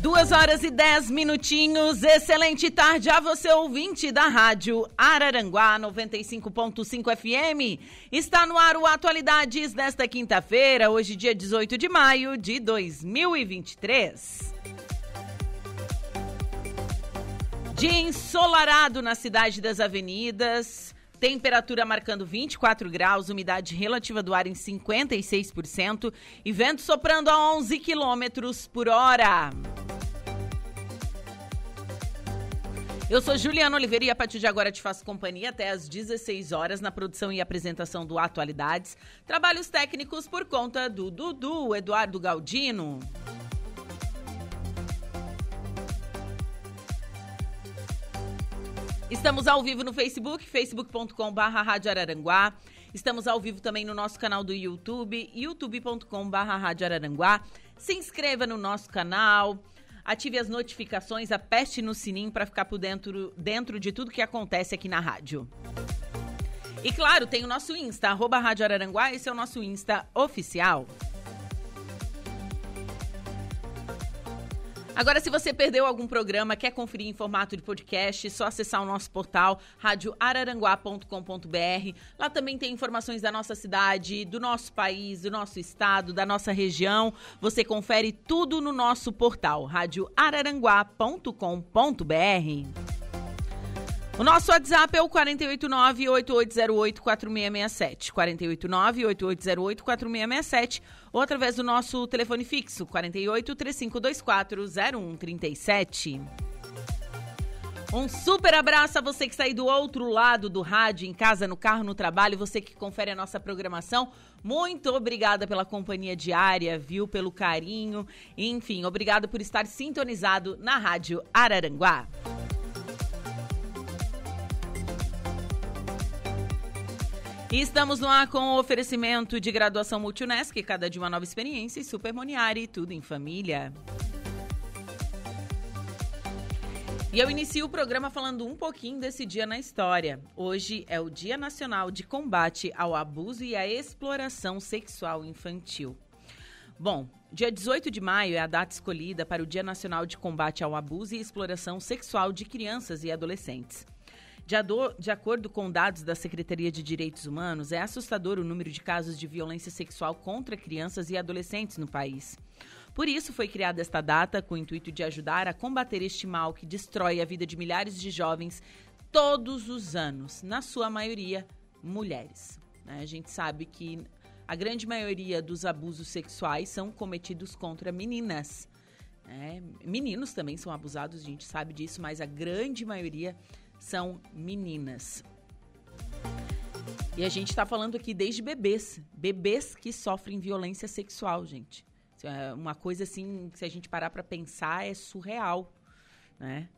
Duas horas e dez minutinhos. Excelente tarde a você, ouvinte da Rádio Araranguá 95.5 FM. Está no ar o Atualidades desta quinta-feira, hoje, dia 18 de maio de 2023. Dia ensolarado na cidade das avenidas. Temperatura marcando 24 graus, umidade relativa do ar em 56% e vento soprando a 11 quilômetros por hora. Eu sou Juliana Oliveira e a partir de agora te faço companhia até às 16 horas na produção e apresentação do Atualidades. Trabalhos técnicos por conta do Dudu Eduardo Galdino. Estamos ao vivo no Facebook, facebook.com.br Rádio Araranguá. Estamos ao vivo também no nosso canal do YouTube, youtube.com.br Rádio Araranguá. Se inscreva no nosso canal, ative as notificações, aperte no sininho para ficar por dentro, dentro de tudo que acontece aqui na rádio. E claro, tem o nosso Insta, arroba Rádio Araranguá, esse é o nosso Insta oficial. Agora, se você perdeu algum programa, quer conferir em formato de podcast, é só acessar o nosso portal radioararanguá.com.br. Lá também tem informações da nossa cidade, do nosso país, do nosso estado, da nossa região. Você confere tudo no nosso portal radioararanguá.com.br. O nosso WhatsApp é o 489-8808-4667. 489-8808-4667. Ou através do nosso telefone fixo, 48-3524-0137. Um super abraço a você que está aí do outro lado do rádio, em casa, no carro, no trabalho, você que confere a nossa programação. Muito obrigada pela companhia diária, viu? Pelo carinho. Enfim, obrigado por estar sintonizado na Rádio Araranguá. E estamos no ar com o oferecimento de graduação Multunesc, cada dia uma nova experiência e Super Moniari, tudo em família. E eu inicio o programa falando um pouquinho desse dia na história. Hoje é o Dia Nacional de Combate ao Abuso e à Exploração Sexual Infantil. Bom, dia 18 de maio é a data escolhida para o Dia Nacional de Combate ao Abuso e Exploração Sexual de Crianças e Adolescentes. De, de, acordo com dados da Secretaria de Direitos Humanos, é assustador o número de casos de violência sexual contra crianças e adolescentes no país. Por isso, foi criada esta data com o intuito de ajudar a combater este mal que destrói a vida de milhares de jovens todos os anos, na sua maioria, mulheres. Né? A gente sabe que a grande maioria dos abusos sexuais são cometidos contra meninas. Né? Meninos também são abusados, a gente sabe disso, mas a grande maioria são meninas. E a gente está falando aqui desde bebês. Bebês que sofrem violência sexual, gente. É uma coisa assim, se a gente parar para pensar, é surreal, né?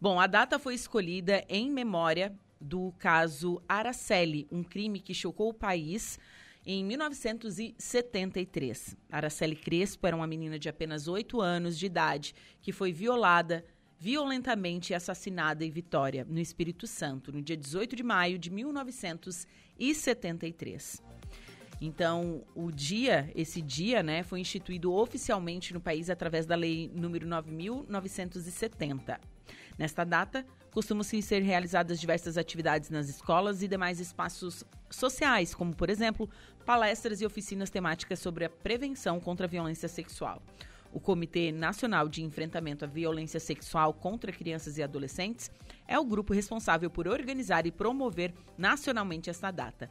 Bom, a data foi escolhida em memória do caso Araceli, um crime que chocou o país em 1973. Araceli Crespo era uma menina de apenas 8 anos de idade que foi violada violentamente assassinada em Vitória, no Espírito Santo, no dia 18 de maio de 1973. Então, o dia, esse dia, né, foi instituído oficialmente no país através da lei número 9970. Nesta data, costumam-se ser realizadas diversas atividades nas escolas e demais espaços sociais, como, por exemplo, palestras e oficinas temáticas sobre a prevenção contra a violência sexual. O Comitê Nacional de Enfrentamento à Violência Sexual contra Crianças e Adolescentes é o grupo responsável por organizar e promover nacionalmente esta data.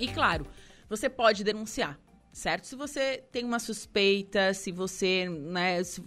E claro, você pode denunciar, certo? Se você tem uma suspeita, se você, né, se,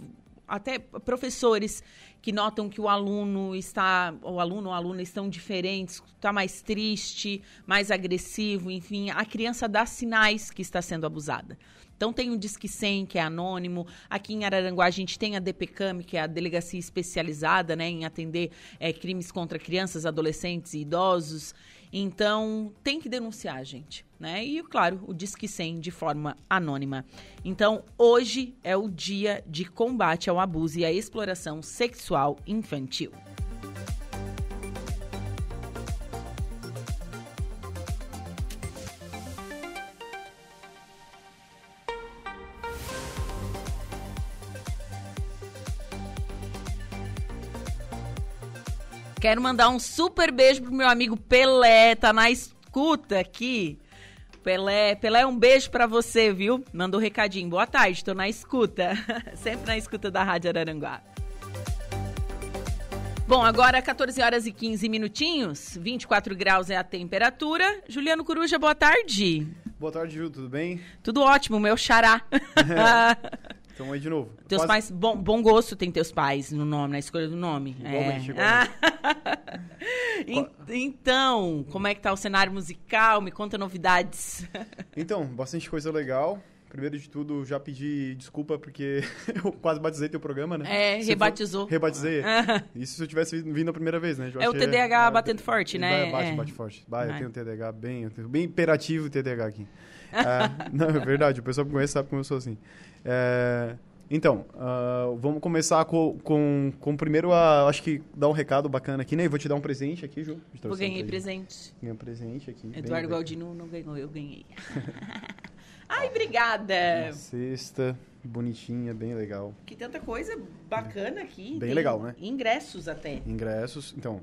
até professores que notam que o aluno está, o aluno ou a aluna estão diferentes, está mais triste, mais agressivo, enfim, a criança dá sinais que está sendo abusada. Então tem o Disque 100, que é anônimo. Aqui em Araranguá a gente tem a DPCAM, que é a delegacia especializada né, em atender é, crimes contra crianças, adolescentes e idosos. Então tem que denunciar, gente. Né? E, claro, o Disque 100 de forma anônima. Então, hoje é o dia de combate ao abuso e à exploração sexual infantil. Quero mandar um super beijo pro meu amigo Pelé, tá na escuta aqui. Pelé, Pelé, um beijo para você, viu? Mandou um recadinho. Boa tarde, tô na escuta. Sempre na escuta da Rádio Araranguá. Bom, agora 14 horas e 15 minutinhos, 24 graus é a temperatura. Juliano Coruja, boa tarde. Boa tarde, Ju, tudo bem? Tudo ótimo, meu xará. Estamos aí de novo. Teus Quase... pais, bom, bom gosto tem teus pais no nome, na escolha do nome. Igualmente, é. igualmente. então, como é que tá o cenário musical? Me conta novidades. então, bastante coisa legal. Primeiro de tudo, já pedi desculpa porque eu quase batizei teu programa, né? É, rebatizou. For, rebatizei. Isso se eu tivesse vindo a primeira vez, né? é o TDAH é, batendo forte, né? Bate, é. bate forte. Bah, eu tenho TDAH bem, eu tenho bem imperativo o TDAH aqui. é, não, é verdade, o pessoal que me conhece sabe como eu sou assim. É, então, uh, vamos começar com, com, com primeiro a, acho que dar um recado bacana aqui, né? Eu vou te dar um presente aqui, Ju. Eu ganhei presente. Ganhei um presente aqui. Eduardo Galdino não ganhou, eu ganhei. Ai, obrigada! Uma cesta bonitinha, bem legal. Que tanta coisa bacana aqui. Bem legal, né? Ingressos até. Ingressos. Então,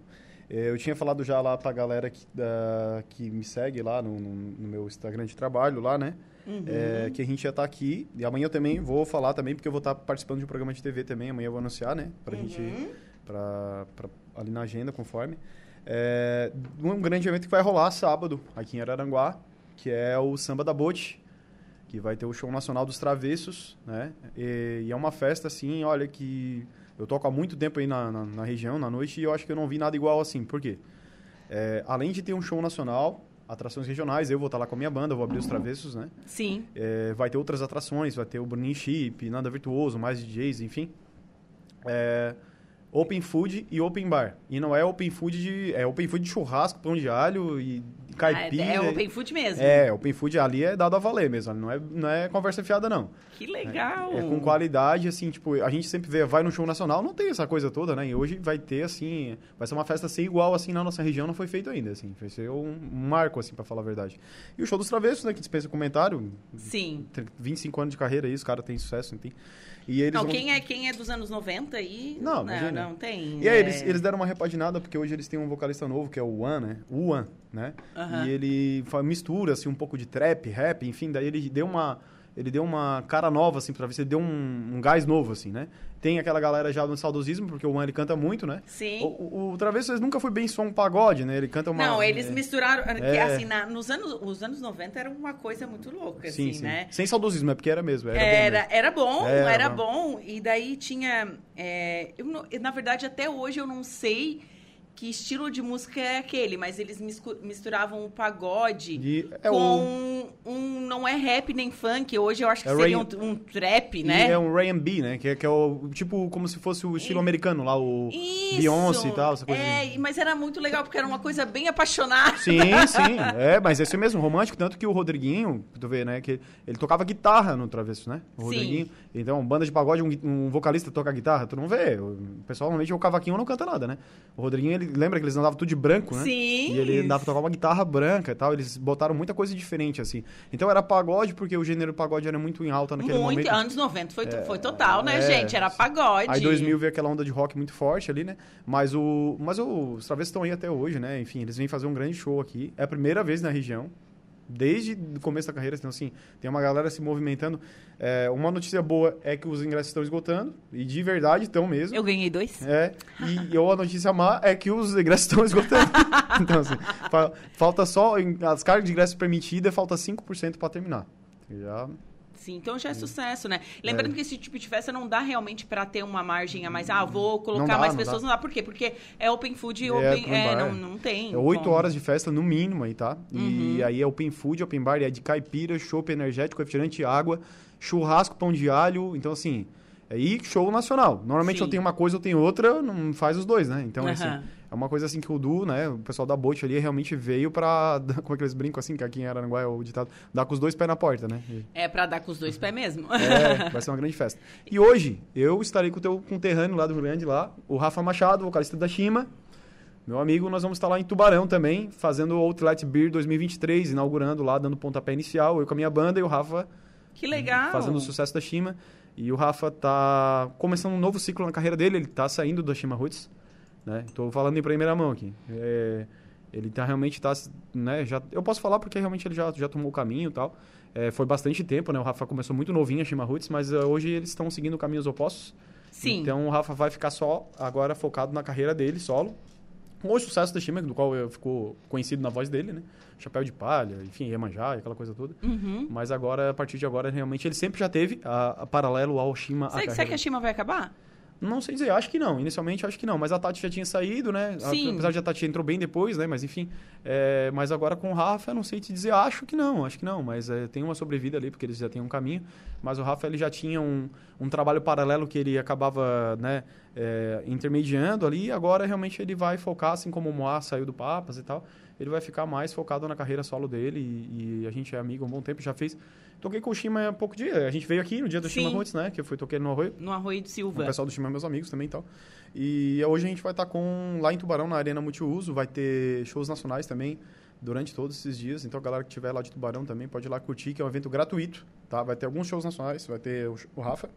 eh, eu tinha falado já lá pra galera que, da, que me segue lá no, no, no meu Instagram de trabalho lá, né? Uhum. É, que a gente já tá aqui. E amanhã eu também vou falar também, porque eu vou estar tá participando de um programa de TV também. Amanhã eu vou anunciar, né? Pra uhum. gente... Pra, pra, ali na agenda, conforme. É, um grande evento que vai rolar sábado, aqui em Araranguá, que é o Samba da Bote que vai ter o show nacional dos Travessos, né? E, e, é uma festa assim, olha que eu toco há muito tempo aí na, na, na, região, na noite, e eu acho que eu não vi nada igual assim. Por quê? É, além de ter um show nacional, atrações regionais, eu vou estar lá com a minha banda, vou abrir os Travessos, né? Sim. É, vai ter outras atrações, vai ter o Burning Chip, Nada Virtuoso, mais DJs, enfim. É, open food e open bar. E não é open food de. É open food de churrasco, pão de alho e caipira. Ah, é, é open food mesmo. É, open food ali é dado a valer mesmo. Não é, não é conversa fiada, não. Que legal! É, é, com qualidade, assim, tipo, a gente sempre vê, vai no show nacional, não tem essa coisa toda, né? E hoje vai ter, assim, vai ser uma festa sem igual, assim, na nossa região, não foi feito ainda, assim. Vai ser um, marco, assim, pra falar a verdade. E o show dos travessos, né, que dispensa comentário. Sim. 25 anos de carreira aí, os caras têm sucesso, enfim. E eles não, vão... quem, é, quem é dos anos 90 aí... Não, não, não tem. E aí, é... eles, eles deram uma repaginada, porque hoje eles têm um vocalista novo, que é o One, né? O One, né? E ele mistura, assim, um pouco de trap, rap, enfim, daí ele deu uma ele deu uma cara nova, assim, pra ver se ele deu um, um, gás novo, assim, né? Tem aquela galera já no saudosismo, porque o Juan, ele canta muito, né? Sim. O, o, o Travessos nunca foi bem só um pagode, né? Ele canta uma... Não, eles é, misturaram... É... Que, assim, na, nos anos, os anos 90 era uma coisa muito louca, sim, assim, sim. né? Sem saudosismo, é porque era mesmo, era, era bom. Era bom, era, era bom. bom. E daí tinha... É, eu, na verdade, até hoje eu não sei que estilo de música é aquele, mas eles misturavam o pagode e é com o... um não é rap nem funk, hoje eu acho que é seria Ray... um, um, trap, né? E é um R&B, né? Que é, que é o tipo como se fosse o estilo e... americano lá, o Isso. Beyoncé e tal, essa coisa. É, assim. mas era muito legal porque era uma coisa bem apaixonada. Sim, sim, é, mas esse mesmo romântico, tanto que o Rodriguinho, tu vê, né, que ele tocava guitarra no Travesso, né? O Rodriguinho. Sim. Então, banda de pagode, um, um vocalista toca guitarra, tu não vê. O pessoal normalmente o cavaquinho não canta nada, né? O Rodriguinho, ele lembra que eles andavam tudo de branco, né? Sim. E ele andava tocar uma guitarra branca e tal. Eles botaram muita coisa diferente, assim. Então era pagode, porque o gênero pagode era muito em alta naquele muito, momento. anos 90 foi, é, foi total, né, é, gente? Era pagode. Aí 2000 veio aquela onda de rock muito forte ali, né? Mas, o, mas o, os Travessos estão aí até hoje, né? Enfim, eles vêm fazer um grande show aqui. É a primeira vez na região desde o começo da carreira. Então, assim, tem uma galera se movimentando. É, uma notícia boa é que os ingressos estão esgotando, e de verdade estão mesmo. Eu ganhei dois. É, e, e a notícia má é que os ingressos estão esgotando. então, assim, fa falta só, as cargas de ingresso permitidas, falta 5% para terminar. Já Sim, então já é sucesso, né? Lembrando é. que esse tipo de festa não dá realmente para ter uma margem a mais. Ah, vou colocar dá, mais não pessoas, dá. não dá. Por quê? Porque é open food e é, open. É, não, não tem. É oito horas de festa no mínimo aí, tá? E uhum. aí é open food, open bar, e é de caipira, chopp energético, refrigerante, água, churrasco, pão de alho. Então, assim. E show nacional. Normalmente Sim. eu tenho uma coisa, eu tenho outra, não faz os dois, né? Então, uhum. assim, é uma coisa assim que o Du, né, o pessoal da Bote ali realmente veio pra, como é que eles brincam assim, que aqui em Araranguá é o ditado, dar com os dois pés na porta, né? E... É pra dar com os dois pés mesmo. É, vai ser uma grande festa. E hoje, eu estarei com o teu conterrâneo lá do Rio Grande, lá, o Rafa Machado, vocalista da Shima, meu amigo, nós vamos estar lá em Tubarão também, fazendo o Outlet Beer 2023, inaugurando lá, dando pontapé inicial, eu com a minha banda e o Rafa... Que legal! Fazendo o sucesso da Shima. E o Rafa tá começando um novo ciclo na carreira dele, ele tá saindo da Shima Roots né? Tô falando em primeira mão aqui. É, ele tá, realmente tá, né, já, eu posso falar porque realmente ele já, já tomou o caminho e tal. É, foi bastante tempo, né? O Rafa começou muito novinho a Shima Roots, mas uh, hoje eles estão seguindo caminhos opostos. Sim. Então o Rafa vai ficar só agora focado na carreira dele, solo. Com o sucesso da Shima, do qual eu ficou conhecido na voz dele, né? Chapéu de palha, enfim, Iemanjá, aquela coisa toda. Uhum. Mas agora, a partir de agora, realmente, ele sempre já teve a, a paralelo ao Shima. a Será que, será carreira. que a Shima vai acabar? Não sei dizer, acho que não. Inicialmente acho que não. Mas a Tati já tinha saído, né? Sim. Apesar de a Tati entrou bem depois, né? Mas enfim. é, mas agora com o Rafa, eu não sei te dizer. Acho que não, acho que não. Mas é, tem uma sobrevida ali, porque eles já têm um caminho. Mas o Rafa, ele já tinha um, um trabalho paralelo que ele acabava, né? É, intermediando ali. Agora, realmente, ele vai focar, assim como o Moá saiu do Papas e tal. Ele vai ficar mais focado na carreira solo dele. E, e a gente é amigo há um bom tempo. Já fez... Toquei com o Shima há pouco dia. A gente veio aqui no dia do Shima Sim. Roots, né? Que eu fui toquei no Arroio. No Arroio O Silva. pessoal do é meus amigos também e tal. E hoje a gente vai estar com lá em Tubarão, na Arena Multiuso, vai ter shows nacionais também durante todos esses dias. Então a galera que estiver lá de Tubarão também pode ir lá curtir, que é um evento gratuito, tá? Vai ter alguns shows nacionais, vai ter o, o Rafa,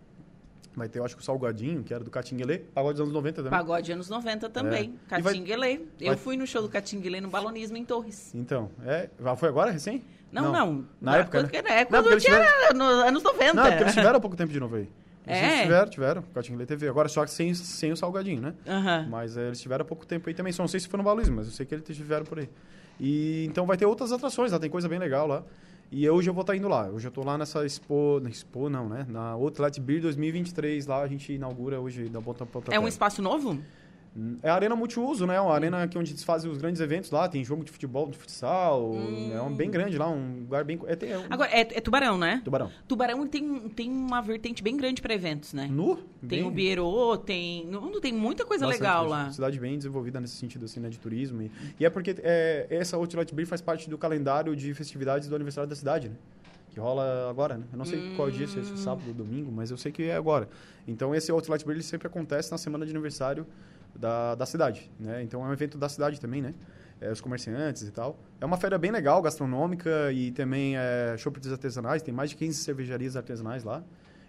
vai ter eu acho que o Salgadinho, que era do Catinguelê, pagode dos anos 90 também. Pagode anos 90 também. É. E vai- Catinguelê. Eu vai- fui no show do Catinguelê no Balonismo em Torres. Então, é, ah, foi agora recém? Não, não. Na época, quando, né? É, quando eles tinha tiveram- nos anos 90. Não, é porque eles tiveram há pouco tempo de novo aí. Eles É? tiveram, tiveram, Catinguelê TV. Agora só que sem, sem o Salgadinho, né? Aham. Mas eh, eles tiveram há pouco tempo aí também. Só não sei se foi no Baluísmo, mas eu sei que eles tiveram por aí. E então vai ter outras atrações lá, tem coisa bem legal lá. E hoje eu vou estar indo lá. Hoje eu tô lá nessa Expo, na Expo não, né? Na Outlet Beer 2023 lá, a gente inaugura hoje da Ponta É um espaço novo? É a arena multiuso, né? Uma arena que onde eles fazem os grandes eventos lá, tem jogo de futebol, de futsal, é um bem grande lá, um lugar bem é, tem, é um Agora, é, é Tubarão, né? Tubarão. Tubarão tem, tem uma vertente bem grande para eventos, né? Nu? Tem bem- o Bierô, tem. Não, tem muita coisa Bastante legal coisa. lá. Cidade bem desenvolvida nesse sentido, assim, né, de turismo. E, e é porque é, essa Outlet Beer faz parte do calendário de festividades do aniversário da cidade, né? Que rola agora, né? Eu não sei qual dia, se é esse sábado ou domingo, mas eu sei que é agora. Então, esse Outlet Beer ele sempre acontece na semana de aniversário da, da cidade, né? Então, é um evento da cidade também, né? É, os comerciantes e tal. É uma feira bem legal, gastronômica e também é, shoppings artesanais. Tem mais de 15 cervejarias artesanais lá.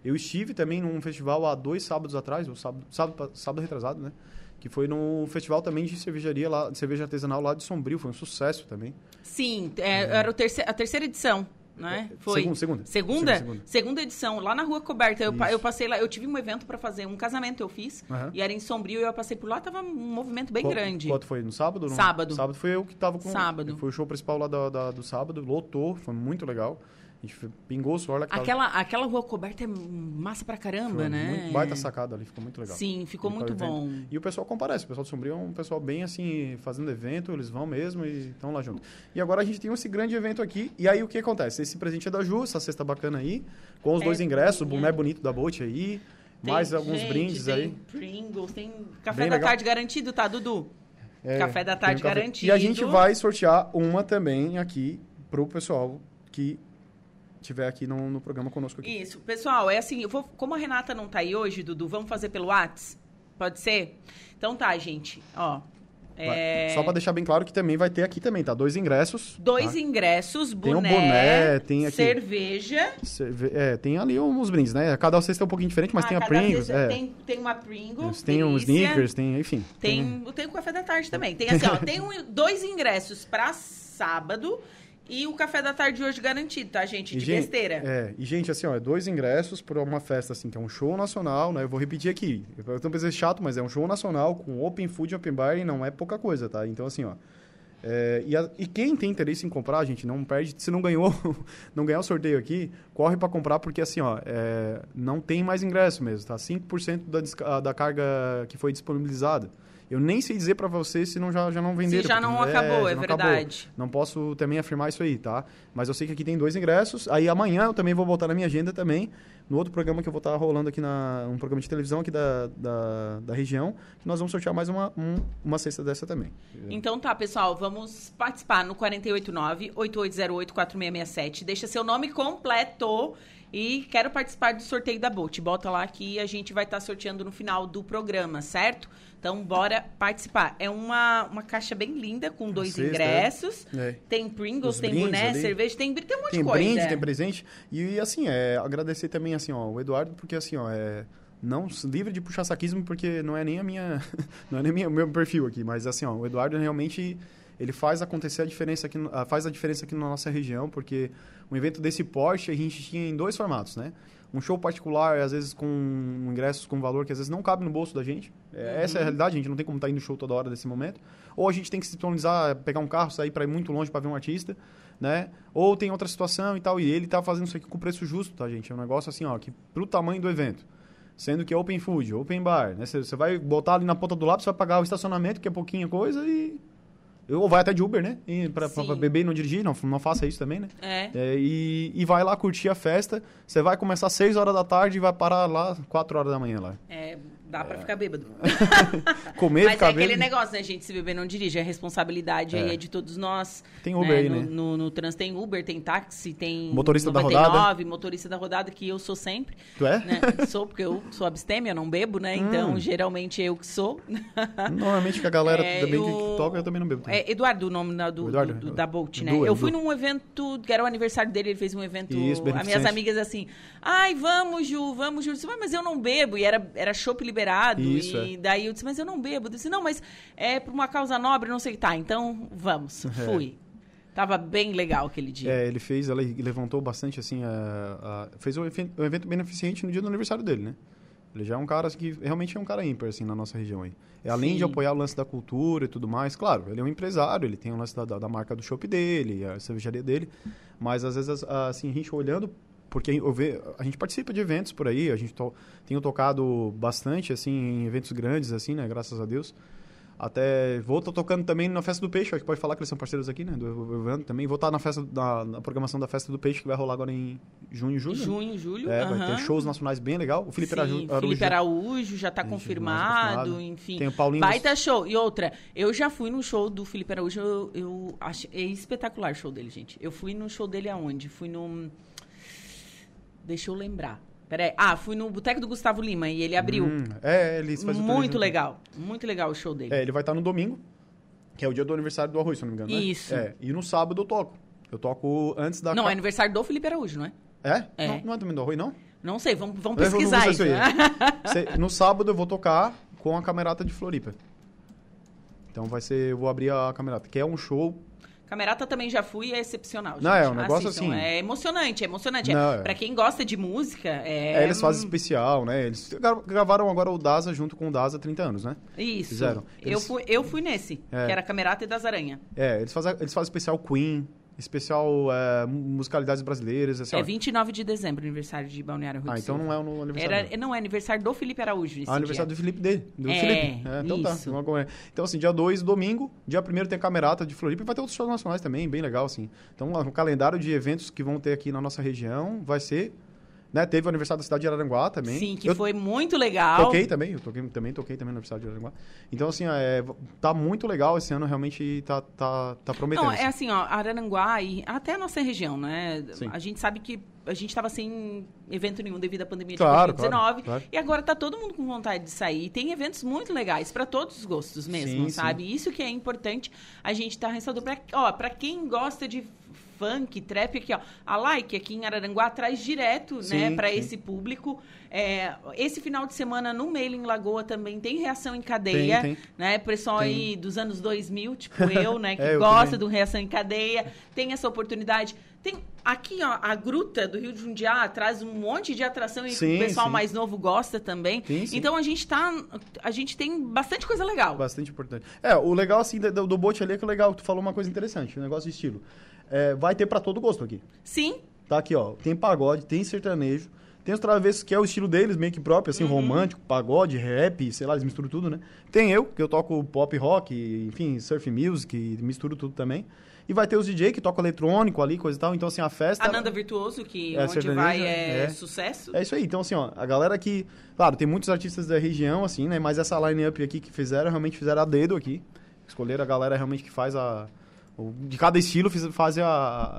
Eu estive também num festival há dois sábados atrás, ou sábado, sábado, sábado retrasado, né? Que foi num festival também de cervejaria lá, de cerveja artesanal lá de Sombrio. Foi um sucesso também. Sim, é, era o terce- a terceira edição, né? Foi. Segunda, segunda. Segunda? Segunda, Segunda edição, lá na Rua Coberta. Eu, eu passei lá, eu tive um evento para fazer um casamento, eu fiz. Aham. E era em Sombrio, eu passei por lá, tava um movimento bem Qual- grande. Quanto foi? No sábado? No- Sábado. Sábado foi eu que tava com... Sábado. Foi o show principal lá da- da- do sábado. Lotou, foi muito legal. A gente pingou o suor lá. que tava- Aquela, aquela Rua Coberta é massa pra caramba, foi né? Muito baita sacada ali, ficou muito legal. Sim, ficou muito evento. bom. E o pessoal comparece. O pessoal do Sombrio é um pessoal bem assim, fazendo evento, eles vão mesmo e estão lá junto. E agora a gente tem esse grande evento aqui. E aí o que acontece? Esse presente é da Ju, essa cesta bacana aí, com os É, dois ingressos, o boné bonito da Bolt aí, Tem- mais alguns gente, brindes tem aí. Pringles, tem café Bem da legal. tarde garantido, tá, Dudu? É, Café da tarde um café- garantido. E a gente vai sortear uma também aqui pro pessoal que tiver aqui no, no programa conosco aqui. Isso, pessoal, é assim, eu vou, como a Renata não tá aí hoje, Dudu, vamos fazer pelo Whats? Pode ser? Então tá, gente, ó. É, Só pra deixar bem claro que também vai ter aqui também, tá? Dois ingressos. Dois tá? ingressos, Tem boné, um boné, tem aqui- cerveja. Cerve- É, tem ali uns brindes, né? Cada cesta é um pouquinho diferente, mas Ah, tem a Pringles, é. tem, tem uma Pringles, tem uns sneakers, tem, enfim. Tem, tem o café da tarde também. Tem assim, ó, tem um- dois ingressos pra sábado e o café da tarde de hoje garantido, tá, gente? De gente, besteira. É, e gente, assim, ó, é dois ingressos para uma festa, assim, que é um show nacional, né? Eu vou repetir aqui. Eu tô pensando chato, mas é um show nacional com open food, open bar e não é pouca coisa, tá? Então, assim, ó. é, e, a- e quem tem interesse em comprar, gente, não perde. Se não ganhou, não ganhar o sorteio aqui, corre para comprar, porque assim, ó, é, não tem mais ingresso mesmo, tá? 5% da, da carga que foi disponibilizada. Eu nem sei dizer para você se não já, já não venderam. Se já não acabou, é já não acabou. verdade. Não posso também afirmar isso aí, tá? Mas eu sei que aqui tem dois ingressos. Aí amanhã eu também vou botar na minha agenda também, no outro programa que eu vou estar rolando aqui na um programa de televisão aqui da, da, da região, que nós vamos sortear mais uma, um- uma cesta dessa também. Então tá, pessoal, vamos participar no 489-8808-4667. Deixa seu nome completo e quero participar do sorteio da Bolt. Bota lá que a gente vai estar sorteando no final do programa, certo? Então bora participar. É uma, uma caixa bem linda com dois Cesta, ingressos. É. Tem Pringles, Os tem boné, ali. cerveja, tem, tem um monte Tem de coisa. brinde, tem presente. E, assim, é, agradecer também, assim, ó, o Eduardo, porque assim, ó, é, não livre de puxar saquismo, porque não é nem a minha, não é nem o meu perfil aqui, mas assim, ó, o Eduardo realmente ele faz acontecer a diferença aqui, faz a diferença aqui na nossa região, porque um evento desse porte a gente tinha em dois formatos, né? Um show particular, às vezes com ingressos com valor que às vezes não cabe no bolso da gente. É, uhum. Essa é a realidade, a gente não tem como estar tá indo no show toda hora nesse momento. Ou a gente tem que se disponibilizar, pegar um carro, sair para ir muito longe para ver um artista, né? Ou tem outra situação e tal, e ele tá fazendo isso aqui com preço justo, tá, gente? É um negócio assim, ó, que pro tamanho do evento sendo que é open food, open bar, né? Você vai botar ali na ponta do lápis, você vai pagar o estacionamento, que é pouquinha coisa, e ou vai até de Uber, né? Pra, pra, beber e não dirigir, não, não faça isso também, né? É. é e, e vai lá curtir a festa. Você vai começar às 6 horas da tarde e vai parar lá 4 horas da manhã lá. É, Dá pra ficar bêbado. Comer, Mas ficar é aquele negócio, né, gente? Se beber não dirige. A responsabilidade é. aí é de todos nós. Tem Uber né? aí, no, né? No, no, trânsito tem Uber, tem táxi, tem... Motorista 99, da rodada. motorista da rodada, que eu sou sempre. Tu é? Né? Sou, porque eu sou abstêmia, eu não bebo, né? Então, hum. geralmente, eu que sou. Normalmente, que a galera é, também eu... que toca, eu também não bebo. Também. É Eduardo, o nome do, Eduardo, do, do, da Bolt, né? eu fui num evento, que era o aniversário dele, ele fez um evento... Isso, As minhas amigas assim, ai, vamos, Ju, vamos, Ju. Mas eu não bebo. E era, era chopp liberado. Isso, e daí eu disse, mas eu não bebo. Eu disse, não, mas é por uma causa nobre, não sei. Tá, então vamos. É. Fui. Tava bem legal aquele dia. É, ele fez, ela levantou bastante, assim, a, a fez um evento, um evento beneficente no dia do aniversário dele, né? Ele já é um cara que realmente é um cara ímpar, assim, na nossa região aí. É, além Sim. de apoiar o lance da cultura e tudo mais, claro, ele é um empresário, ele tem o lance da, da, da marca do shopping dele, a cervejaria dele, mas às vezes, assim, a gente olhando porque eu ve, a gente participa de eventos por aí, a gente to, tem tocado bastante, assim, em eventos grandes, assim, né, graças a Deus. Até vou estar tocando também na Festa do Peixe, acho que pode falar que eles são parceiros aqui, né, do evento também. Vou estar na festa, na, na, programação da Festa do Peixe, que vai rolar agora em junho e julho. Junho, julho, É, vai ter shows nacionais bem legal. O Felipe Sim, Araújo. Felipe Araújo já está confirmado, enfim. Tem o Paulinho. Baita show. E outra, eu já fui no show do Felipe Araújo, eu, eu achei é espetacular o show dele, gente. Eu fui no show dele aonde? Fui no... Deixa eu lembrar. Peraí. Ah, fui no Boteco do Gustavo Lima e ele abriu. Hum, é, ele faz Muito legal. Muito legal o show dele. É, ele vai estar no domingo, que é o dia do aniversário do Arroz, se não me engano. Né? Isso. É, e no sábado eu toco. Eu toco antes da. Não, é aniversário do Felipe Araújo, não é? É? É. Não, não é também do Arroz, não? Não sei, vamos, vamos pesquisar isso. isso no sábado eu vou tocar com a Camerata de Floripa. Então vai ser. Eu vou abrir a Camerata, que é um show Camerata também já fui, é excepcional. Gente. Não, é um negócio Assistam. assim. É emocionante, é emocionante. Não, é. Pra quem gosta de música, é. é eles fazem especial, né? Eles gravaram agora o Daza junto com o Daza há 30 anos, né? Isso. Fizeram. Eles... Eu, fui, eu fui nesse, é. que era Camerata e das Aranha. É, eles fazem, eles fazem especial Queen, especial é, musicalidades brasileiras. Assim, é 29 de dezembro, aniversário de Balneário Rui Ah, então não é o aniversário. Era, não, é aniversário do Felipe Araújo. ah, aniversário dia. do Felipe dele. Do é, Felipe. É, então tá, isso. tá. Então, assim, dia 2, domingo, dia 1 tem a Camerata de Floripa e vai ter outros shows nacionais também, bem legal, assim. Então, o calendário de eventos que vão ter aqui na nossa região vai ser né? Teve o aniversário da cidade de Araranguá também. Sim, que eu foi muito legal. Toquei também, eu toquei, também toquei também no aniversário de Araranguá. Então, assim, é, tá muito legal esse ano, realmente tá, tá, tá prometendo. Não, é assim, ó, Araranguá e até a nossa região, né? Sim. A gente sabe que a gente estava sem evento nenhum devido à pandemia claro, de Covid-19. Claro, claro. E agora tá todo mundo com vontade de sair. Tem eventos muito legais para todos os gostos mesmo, sim, sabe? Sim. Isso que é importante a gente tá ressaltando para quem gosta de funk, trap aqui, ó. A Like aqui em Araranguá traz direto, né, sim, né, para esse público. É, esse final de semana no Mailing Lagoa também tem reação em cadeia, tem, tem. né? Pessoal tem. aí dos anos 2000, tipo eu, né, que é, gosta do reação em cadeia, tem essa oportunidade. Tem aqui, ó, a gruta do Rio de Jundiá traz um monte de atração e sim, o pessoal sim. mais novo gosta também. Sim, então a gente tá. A gente tem bastante coisa legal. Bastante importante. É, o legal, assim, do, do bote ali é que o legal, tu falou uma coisa interessante, o um negócio de estilo é, vai ter para todo gosto aqui. Sim. Tá aqui, ó. Tem pagode, tem sertanejo, tem os travessos, que é o estilo deles, meio que próprio, assim, uhum. romântico, pagode, rap, sei lá, eles misturam tudo, né? Tem eu, que eu toco pop rock, enfim, surf music, misturo tudo também. E vai ter os DJ que tocam eletrônico ali, coisa e tal. Então, assim, a festa... Ananda Virtuoso, que é, onde vai é, é, sucesso. É isso aí. Então, assim, ó, a galera que... Claro, tem muitos artistas da região, assim, né? Mas essa line-up aqui que fizeram, realmente fizeram a dedo aqui. Escolheram a galera realmente que faz a de cada estilo fazia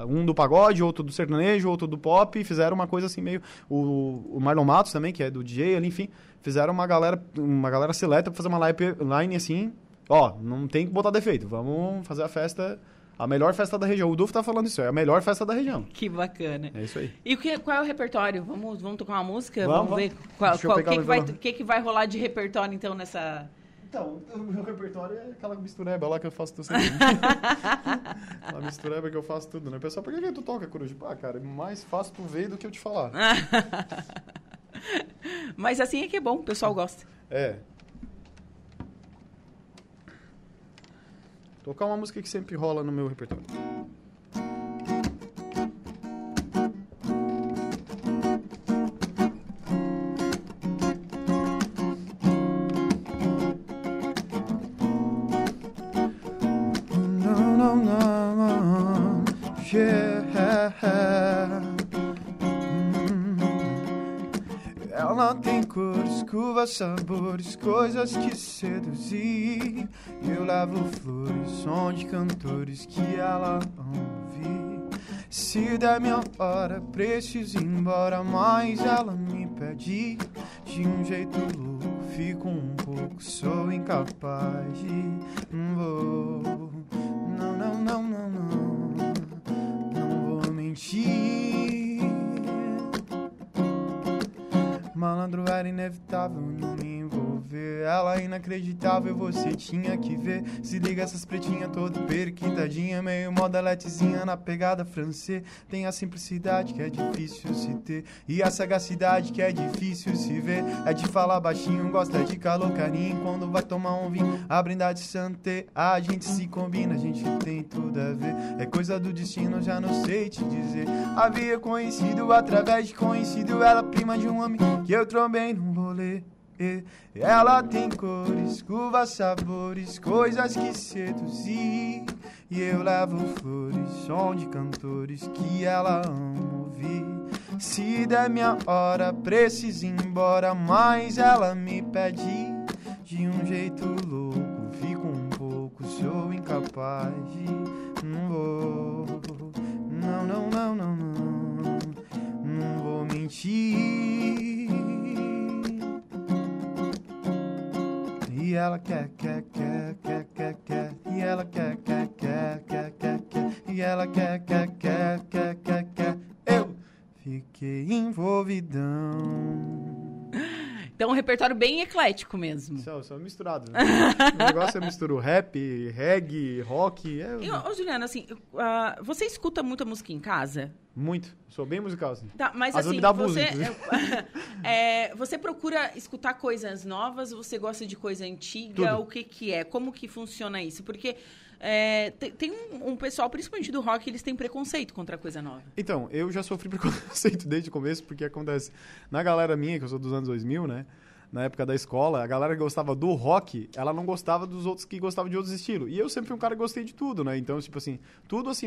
um do pagode, outro do sertanejo, outro do pop, e fizeram uma coisa assim meio o, o Marlon Matos também, que é do DJ, ali, enfim, fizeram uma galera uma galera seleta para fazer uma line assim, ó, não tem que botar defeito, vamos fazer a festa A melhor festa da região. O Dufo tá falando isso, é a melhor festa da região. Que bacana. É isso aí. E o que, qual é o repertório? Vamos, vamos tocar uma música? Vamos, Vamos, ver pegar que, o que, vai, que, que vai rolar de repertório, então, nessa... Então, o meu repertório é aquela mistureba lá que eu faço tudo sempre. aquela mistureba que eu faço tudo, né? Pessoal, por que, que tu toca, Coruja? Ah, cara, é mais fácil tu ver do que eu te falar. Mas assim é que é bom, o pessoal gosta. É. Tocar uma música que sempre rola no meu repertório. Curvas, sabores, coisas que seduzir. Eu levo flores, som de cantores que ela ama ouvir. Se der minha hora, preciso ir embora, mas ela me pede de um jeito louco. Fico um pouco, sou incapaz de. Não vou. Não, não, não, não, não. Não vou mentir. Malandro era inevitável não me envolver. Ela é inacreditável, você tinha que ver. Se liga essas pretinhas toda periquitadinha, meio modeletezinha na pegada francês. Tem a simplicidade que é difícil se ter. E a sagacidade que é difícil se ver. É de falar baixinho, gosta de calor, carinho. Quando vai tomar um vinho, a brindade santé. A gente se combina, a gente tem tudo a ver. É coisa do destino, já não sei te dizer. Havia conhecido através de conhecido. Ela prima de um homem que eu trombei num rolê. Ela tem cores, curvas, sabores, coisas que seduzir. E eu levo flores, som de cantores que ela ama ouvir. Se der minha hora, preciso ir embora, mas ela me pede de um jeito louco. Fico um pouco, sou incapaz de. Não vou. Não, não, não, não, não. Não vou mentir. E ela quer, quer, quer, quer, quer, quer. E ela quer, quer, quer, quer, quer, quer. E ela quer, quer, quer, quer, quer, quer. Eu fiquei envolvidão. Então, um repertório bem eclético mesmo. São, são misturados. Né? o negócio é mistura o rap, reggae, rock. É ô, Juliana, assim, ah, você escuta muita música em casa? muito. Sou bem musical, assim. Tá, mas Às assim, me dá você, inclusive. é, você procura escutar coisas novas? Você gosta de coisa antiga? Tudo. O que que é? Como que funciona isso? Porque é, tem, tem um, um pessoal, principalmente do rock, eles têm preconceito contra coisa nova. Então, eu já sofri preconceito desde o começo, porque acontece. Na galera minha, que eu sou dos anos 2000, né? Na época da escola, a galera que gostava do rock, ela não gostava dos outros que gostavam de outros estilos. E eu sempre fui um cara que gostei de tudo, né? Então, tipo assim, tudo assim,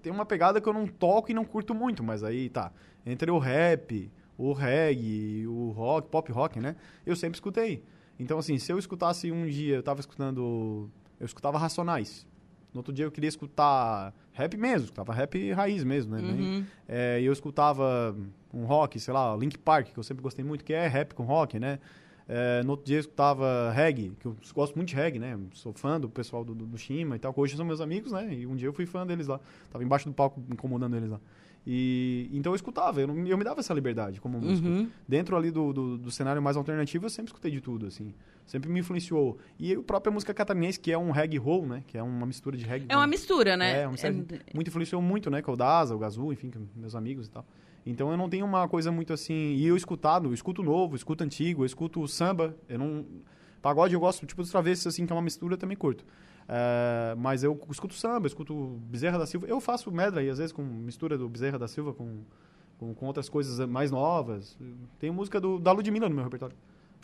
tem uma pegada que eu não toco e não curto muito, mas aí tá. Entre o rap, o reggae, o rock, pop rock, né? Eu sempre escutei. Então, assim, se eu escutasse um dia, eu tava escutando. Eu escutava Racionais. No outro dia eu queria escutar rap mesmo, escutava rap raiz mesmo, né? Uhum. é, e eu escutava um rock, sei lá, Link Park, que eu sempre gostei muito, que é rap com rock, né? É, no outro dia eu escutava reggae, que eu gosto muito de reggae, né? Sou fã do pessoal do, do, do Shima e tal, que hoje são meus amigos, né? E um dia eu fui fã deles lá. Tava embaixo do palco incomodando eles lá. E então eu escutava, eu, eu me dava essa liberdade como músico. Uhum. Dentro ali do, do, do cenário mais alternativo, eu sempre escutei de tudo, assim. Sempre me influenciou. E a própria música catarinense, que é um reggae roll, né? Que é uma mistura de reggae. É uma mistura, né? é, um mistério muito influenciou muito, né? Que é o Daza, o Gazu, enfim, meus amigos e tal. Então eu não tenho uma coisa muito assim. E eu escutado, eu escuto novo, eu escuto antigo, eu escuto samba. Eu não. Pagode eu gosto, tipo dos travessos, assim, que é uma mistura, eu também curto. É, mas eu escuto samba, eu escuto Bezerra da Silva. Eu faço medley, às vezes, com mistura do Bezerra da Silva com, com, com outras coisas mais novas. Tem música do, da Ludmilla no meu repertório.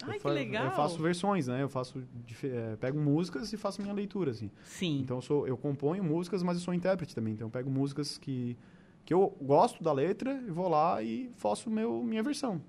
Ai, eu que legal. Eu faço versões, né? Eu faço. é, pego músicas e faço minha leitura, assim. Sim. Então eu, sou, eu componho músicas, mas eu sou intérprete também. Então eu pego músicas que, que eu gosto da letra e vou lá e faço meu, minha versão.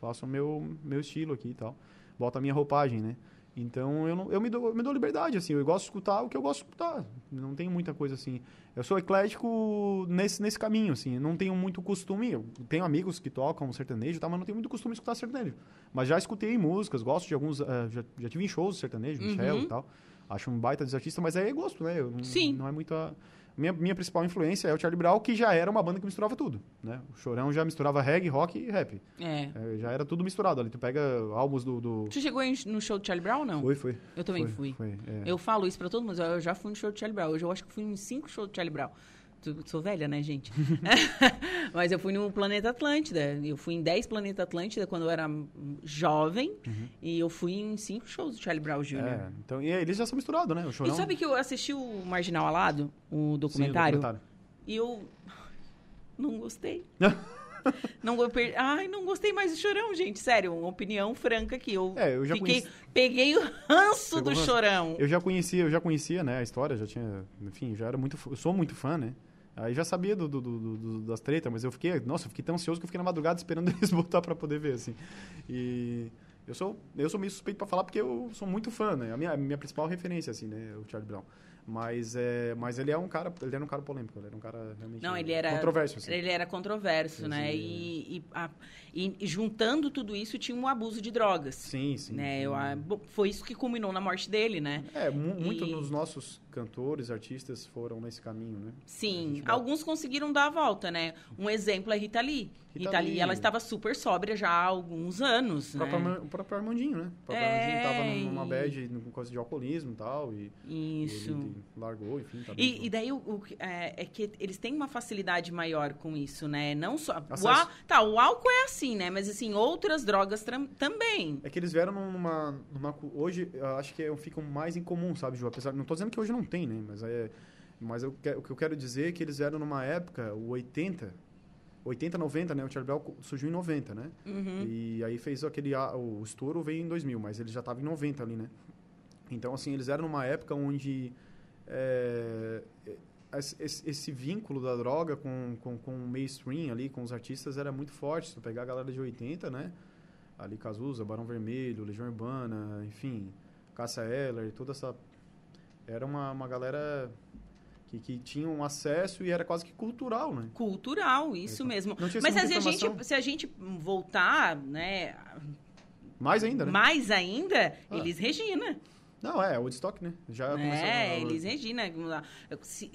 Faço o meu, meu estilo aqui e tal. Boto a minha roupagem, né? Então eu, não, eu, me dou, eu me dou liberdade, assim. Eu gosto de escutar o que eu gosto de escutar. Não tem muita coisa assim. Eu sou eclético nesse, nesse caminho, assim. Não tenho muito costume. Eu tenho amigos que tocam sertanejo tal, mas não tenho muito costume de escutar sertanejo. Mas já escutei músicas, gosto de alguns. eh, já, já tive em shows de sertanejo, Michel Uhum. e tal. Acho um baita dos artistas, mas aí é gosto, né? Eu não, Sim. Não é muito a... minha, minha principal influência é o Charlie Brown, que já era uma banda que misturava tudo, né? O Chorão já misturava reggae, rock e rap. É. É, já era tudo misturado ali. Tu pega álbuns do... do... Tu chegou em- no show do Charlie Brown, não? Foi, foi. Eu também foi, fui. Foi, é. Eu falo isso pra todo mundo, eu já fui no show do Charlie Brown. Hoje eu acho que fui em cinco shows do Charlie Brown. Sou velha, né, gente? Mas eu fui no Planeta Atlântida. Eu fui em 10 Planeta Atlântida quando eu era jovem. E eu fui em cinco shows do Charlie Brown Jr. Uhum. É, então, e eles já são misturados, né? O Chorão... E sabe que eu assisti o Marginal Alado, o Sim, o documentário? documentário. E eu não gostei. não, eu per... Ai, não gostei mais do Chorão, gente. Sério, uma opinião franca aqui. Eu, É, eu já fiquei, conheci- peguei o ranço Pegou do ranço. Chorão. Eu já conhecia, eu já conhecia, né, a história, já tinha, enfim, já era muito, eu sou muito fã, né? Aí já sabia do, do- do- das tretas, mas eu fiquei, nossa, eu fiquei tão ansioso que eu fiquei na madrugada esperando eles botar pra poder ver, assim. E eu sou, eu sou meio suspeito pra falar porque eu sou muito fã, né? A minha, a minha principal referência, assim, né, o Charlie Brown. Mas, é, mas ele é um cara, ele era um cara polêmico, ele era um cara realmente Não, ele era controverso, assim. Ele era controverso, Sim, né? sim. E, e, a- e- juntando tudo isso tinha um abuso de drogas. Sim, sim. né? Eu, a- foi isso que culminou na morte dele, né? É, mu muito E- dos nossos cantores, artistas foram nesse caminho, né? Sim, dá- alguns conseguiram dar a volta, né? Um exemplo é Rita Lee. Rita, Rita Lee, ela estava super sóbria já há alguns anos, O próprio, né? Arma- o próprio Armandinho, né? O próprio É, Armandinho tava num- numa e- bad, com coisa de alcoolismo e tal, e Isso. ele largou, enfim. Tá E, e daí o, o é, é que eles têm uma facilidade maior com isso, né? Não só. O tá, o álcool é assim, né? Mas assim, outras drogas tram- também. É que eles vieram numa, numa Hoje, eu acho que é- ficam mais em comum, sabe, Ju? Apesar, não tô dizendo que hoje não tem, né? Mas, é, mas eu, o que eu quero dizer é que eles vieram numa época, o 80, 80, 90, né? O Charlie Brown surgiu em 90, né? Uhum. E aí fez aquele... O estouro veio em 2000, mas ele já tava em 90 ali, né? Então, assim, eles eram numa época onde... é, esse, esse- vínculo da droga com, com, com o mainstream ali, com os artistas, era muito forte. Se tu pegar a galera de 80, né? Ali Cazuza, Barão Vermelho, Legião Urbana, enfim, Cássia Eller, toda essa... Era uma, uma galera que, que tinha um acesso e era quase que cultural, né? Cultural, isso Então, mesmo. Mas se a, gente, se a gente voltar, né? Mais ainda, né? Mais ainda, Ah. Elis Regina. Não, é, Woodstock, né? Já começou... É, Elis Regina. Se-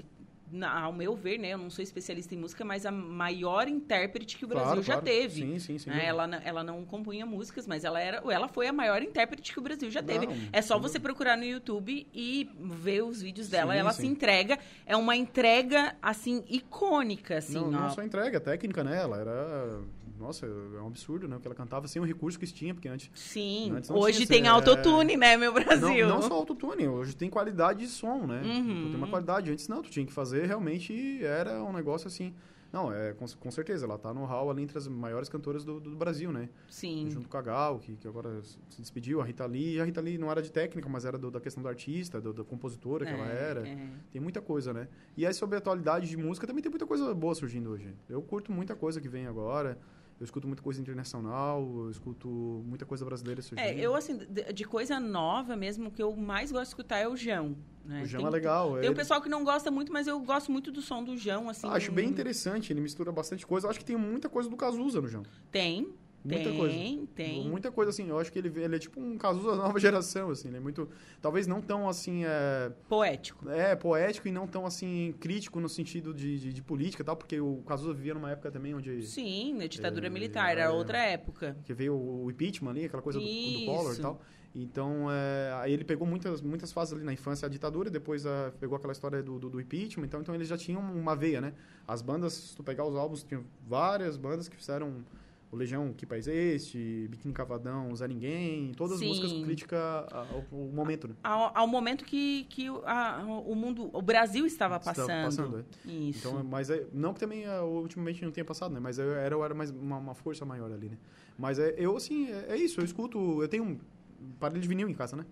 na- ao meu ver, né? Eu não sou especialista em música, mas a maior intérprete que o Brasil Claro, já claro. teve. Sim, sim, sim. né? Ela, não- ela não compunha músicas, mas ela era, ela foi a maior intérprete que o Brasil já teve. Não, é só você procurar no YouTube e ver os vídeos dela. Sim, ela sim. se entrega. É uma entrega, assim, icônica, assim, não, ó. não só entrega, técnica, né? Ela era... Nossa, é um absurdo, né? O que ela cantava sem o recurso que tinha, porque antes... Sim. Antes não Hoje tinha, tem é- autotune, né, meu Não, Brasil? não só autotune, hoje tem qualidade de som, né? Uhum. Tem uma qualidade. Antes não, tu tinha que fazer, realmente era um negócio assim... Não, é, com, com certeza, ela tá no hall ali entre as maiores cantoras do, do Brasil, né? Sim. Junto com a Gal, que, que agora se despediu, a Rita Lee. E a Rita Lee não era de técnica, mas era do- da questão do artista, do- da compositora que ela É, era. é. Tem muita coisa, né? E aí, sobre a atualidade de música, também tem muita coisa boa surgindo hoje. Eu curto muita coisa que vem agora. Eu escuto muita coisa internacional, eu escuto muita coisa brasileira surgindo. É, eu, assim, de, de coisa nova mesmo, o que eu mais gosto de escutar é o Jão. Né? O Jão Tem- é legal. Tem ele- um pessoal que não gosta muito, mas eu gosto muito do som do Jão, assim. Acho bem interessante, ele mistura bastante coisa. Eu acho que tem muita coisa do Cazuza no João. Tem, Muita tem, coisa. tem. Muita coisa, assim. Eu acho que ele, ele é tipo um Cazuza da nova geração, assim. Ele é muito... Talvez não tão, assim... É, Poético. é poético e não tão, assim, crítico no sentido de, de, de política e tal. Porque o Cazuza vivia numa época também onde... Sim, na ditadura É, militar, era é. outra época. que veio o impeachment ali, aquela coisa do, do. Collor e tal. Então, é, aí ele pegou muitas, muitas fases ali na infância a ditadura, depois ah, pegou aquela história do, do, do impeachment, então, então eles já tinham uma veia, né? As bandas, se tu pegar os álbuns, tinha várias bandas que fizeram o Legião, Que País é Este, Biquíni Cavadão, Zé Ninguém, todas Sim. as músicas com crítica ao, ao momento, né? Ao, ao momento que, que o- a- o mundo, o Brasil estava Estava passando. passando, é. Isso. Então, mas é, não que também ah, ultimamente não tenha passado, né? Mas eu era, eu era mais uma, uma força maior ali, né? Mas é, eu, assim, é, é isso. Eu escuto... Eu tenho um aparelho de vinil em casa, né?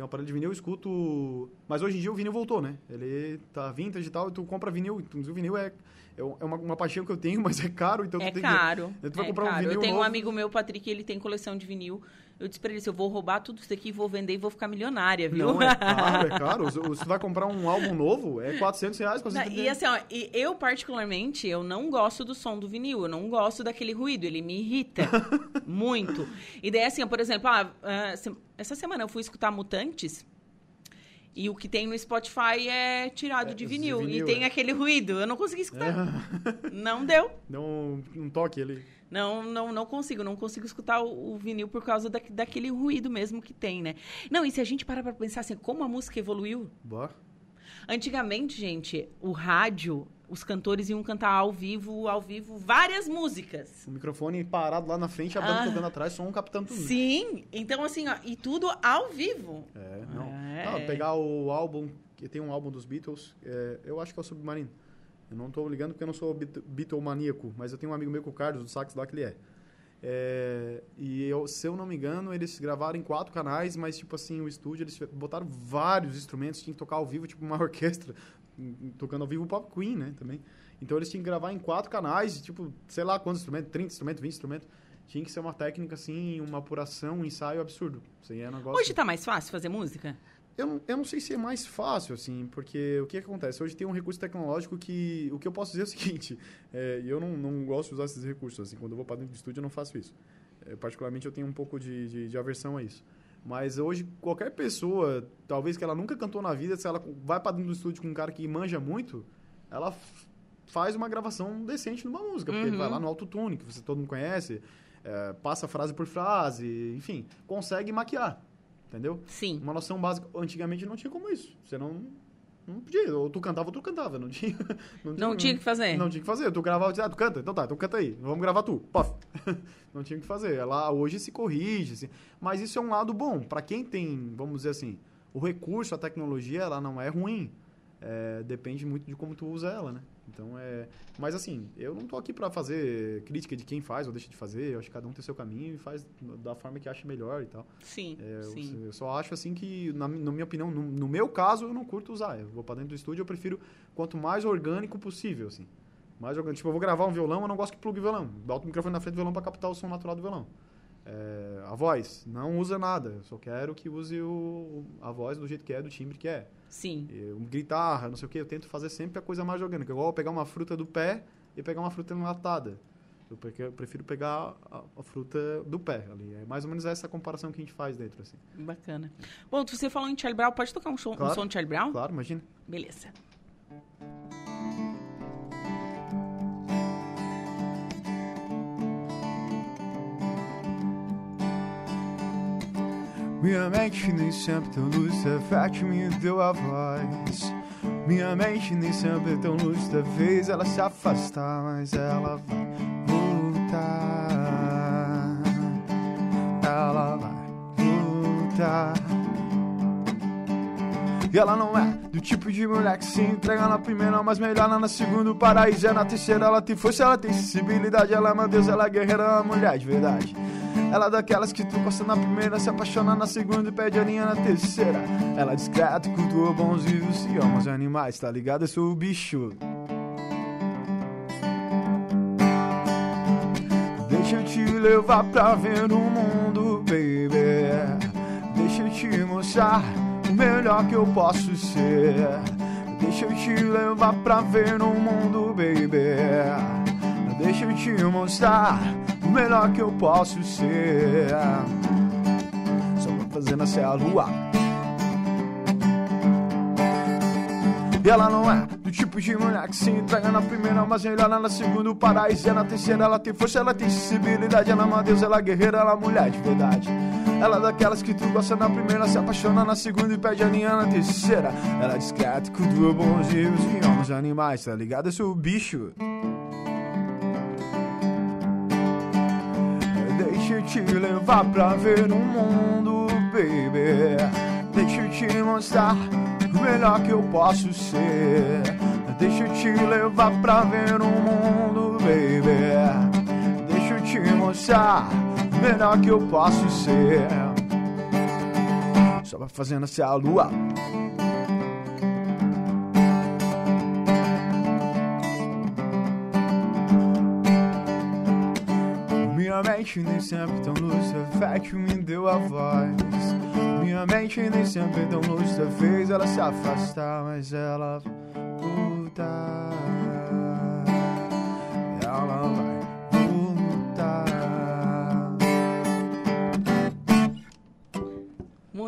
Tem um aparelho de vinil, eu escuto... Mas hoje em dia o vinil voltou, né? Ele tá vintage e tal, e tu compra vinil. Inclusive o vinil é, é uma, uma paixão que eu tenho, mas é caro, então é tu tem caro. Tu vai é comprar um caro. vinil Eu tenho um novo. amigo meu, Patrick, ele tem coleção de vinil. Eu disse pra ele, se eu vou roubar tudo isso aqui, vou vender e vou ficar milionária, viu? Não, é caro, é caro. Tu vai comprar um álbum novo, é 400 reais pra você Não, entender. E assim, ó, e eu particularmente, eu não gosto do som do vinil, eu não gosto daquele ruído, ele me irrita muito. E daí assim, ó, por exemplo, ah, ah, essa semana eu fui escutar Mutantes E o que tem no Spotify é tirado É, de de vinil. vinil, e tem é. aquele ruído. Eu não consegui escutar. É, Não deu. deu um, um toque ali. Não, não, não consigo, não consigo escutar o, o vinil por causa da, daquele ruído mesmo que tem, né? Não, e se a gente parar pra pensar assim, como a música evoluiu? Bah. Antigamente, gente, o rádio, os cantores iam cantar ao vivo, ao vivo, várias músicas. O microfone parado lá na frente, a banda Ah. tocando atrás, som captando tudo. Sim, então assim, ó, e tudo ao vivo. É, não. É. Não, pegar o álbum, que tem um álbum dos Beatles, é, eu acho que é o Submarino. Eu não tô ligando porque eu não sou Beatlemaníaco, mas eu tenho um amigo meu com o Carlos, do sax lá, que ele é. É, e eu, se eu não me engano, eles gravaram em quatro canais, mas tipo assim, o estúdio, eles botaram vários instrumentos, tinha que tocar ao vivo, tipo uma orquestra, tocando ao vivo o Pop Queen, né, também. Então eles tinham que gravar em quatro canais, tipo, sei lá quantos instrumentos, 30 instrumentos, 20 instrumentos. Tinha que ser uma técnica, assim, uma apuração, um ensaio absurdo. Isso é um negócio... Hoje tá mais fácil fazer música? Eu, não- eu não sei se é mais fácil, assim, porque o que, que acontece? Hoje tem um recurso tecnológico que... O que eu posso dizer é o seguinte, é, e eu não, não gosto de usar esses recursos, assim, quando eu vou para dentro do estúdio eu não faço isso. É, particularmente eu tenho um pouco de, de, de aversão a isso. Mas hoje, qualquer pessoa, talvez que ela nunca cantou na vida, se ela vai para dentro do estúdio com um cara que manja muito, ela faz uma gravação decente numa música, porque ele vai Uhum. lá no autotune, que você todo mundo conhece, é, passa frase por frase, enfim, consegue maquiar, entendeu? Sim. Uma noção básica. Antigamente não tinha como isso. Você não. Não podia. Ou tu cantava ou tu cantava. Não tinha. Não tinha que fazer. Não tinha que fazer. Tu gravava e ah, tu canta? Então tá, então canta aí. Vamos gravar tu. Pof. não tinha o que fazer. Lá hoje se corrige, assim. Mas isso é um lado bom. Pra quem tem, vamos dizer assim, o recurso, a tecnologia, ela não é ruim. É, depende muito de como tu usa ela, né? Então é. Mas assim, eu não tô aqui pra fazer crítica de quem faz ou deixa de fazer. Eu acho que cada um tem seu caminho e faz da forma que acha melhor e tal. Sim, É, eu- sim. Eu, só acho assim que, na, na minha opinião, no, no meu caso, eu não curto usar. Eu vou pra dentro do estúdio, eu prefiro quanto mais orgânico possível, assim. Mais orgânico. Tipo, eu vou gravar um violão, eu não gosto que plugue violão. Bota o microfone na frente do violão pra captar o som natural do violão. É, a voz, não usa nada. Eu só quero que use o, a voz do jeito que é, do timbre que é. Sim. Eu, guitarra, não sei o que, eu tento fazer sempre a coisa mais orgânica. Igual pegar uma fruta do pé e pegar uma fruta enlatada. Eu, pre- eu prefiro pegar a, a fruta do pé ali. É mais ou menos essa comparação que a gente faz dentro, assim. Bacana. Bom, você falou em Charlie Brown, pode tocar um, som, um Claro. som de Charlie Brown? Claro, imagina. Beleza. Minha mente nem sempre tão lúcida, fértil me deu a voz. Minha mente nem sempre tão lúcida, fez ela se afastar, mas ela vai voltar. Ela vai voltar. E ela não é do tipo de mulher que se entrega na primeira, mas melhor na segunda. O paraíso é na terceira. Ela tem força, ela tem sensibilidade. Ela é uma deusa, ela é guerreira, é uma mulher de verdade. Ela é daquelas que tu gosta na primeira, se apaixona na segunda e pede a linha na terceira. Ela é discreta, cultua bons e ama os animais, tá ligado? Eu sou o bicho. Deixa eu te levar pra ver o mundo, baby. Deixa eu te mostrar o melhor que eu posso ser. Deixa eu te levar pra ver o mundo, baby. Deixa eu te mostrar o melhor que eu posso ser. Só pra fazer nascer a lua. E ela não é do tipo de mulher que se entrega na primeira, mas melhora na segunda. Paraíso é na terceira. Ela tem força, ela tem sensibilidade. Ela é uma deusa, ela é guerreira, ela é mulher de verdade. Ela é daquelas que tu gosta na primeira, se apaixona na segunda e pede a linha na terceira. Ela é discreta, cultua bons vivos e ama os animais, tá ligado? Eu sou o bicho. Te levar pra ver o mundo, baby. Deixa eu te mostrar o melhor que eu posso ser. Deixa eu te levar pra ver o mundo, baby. Deixa eu te mostrar o melhor que eu posso ser. Só vai fazendo essa a lua. Mente nem sempre tão lúcida, fértil me deu a voz. Minha mente nem sempre tão lúcida, fez ela se afastar, mas ela voltar.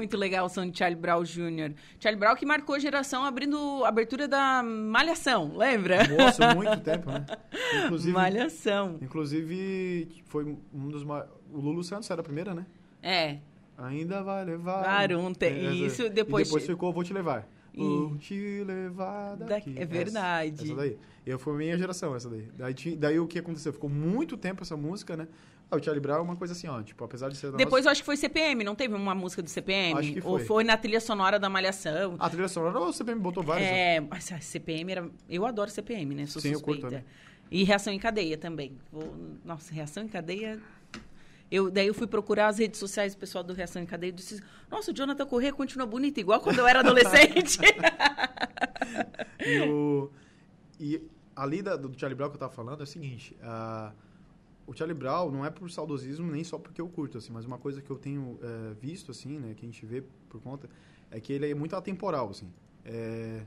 Muito legal o som de Charlie Brown Jr. Charlie Brown que marcou a geração abrindo a abertura da Malhação, lembra? Nossa, muito tempo, né? Inclusive, Malhação. Inclusive, foi um dos... O Lulu Santos era a primeira, né? É. Ainda vai levar... Claro, te... é, isso depois... E depois ficou Vou Te Levar. Vou te levar daqui. É verdade. Essa, essa daí. Eu fui minha geração, essa daí. Daí, daí o que aconteceu? Ficou muito tempo essa música, né? Ah, o Charlie Brown é uma coisa assim, ó, tipo, apesar de ser... Depois nossa... eu acho que foi CPM, não teve uma música do CPM? Acho que foi. Ou foi na trilha sonora da Malhação? A trilha sonora o CPM botou várias. É, né? mas a CPM era... Eu adoro CPM, né? Sou Sim, suspeita. eu curto E Reação em Cadeia também. Vou... Nossa, Reação em Cadeia... Eu, daí eu fui procurar as redes sociais do pessoal do Reação em Cadeia e disse, nossa, o Jonathan Corrêa continua bonito, igual quando eu era adolescente. e, o, e ali da, do Charlie Brown que eu tava falando é o seguinte, uh, o Charlie Brown não é por saudosismo nem só porque eu curto, assim, mas uma coisa que eu tenho é, visto, assim, né, que a gente vê por conta, é que ele é muito atemporal, assim. É,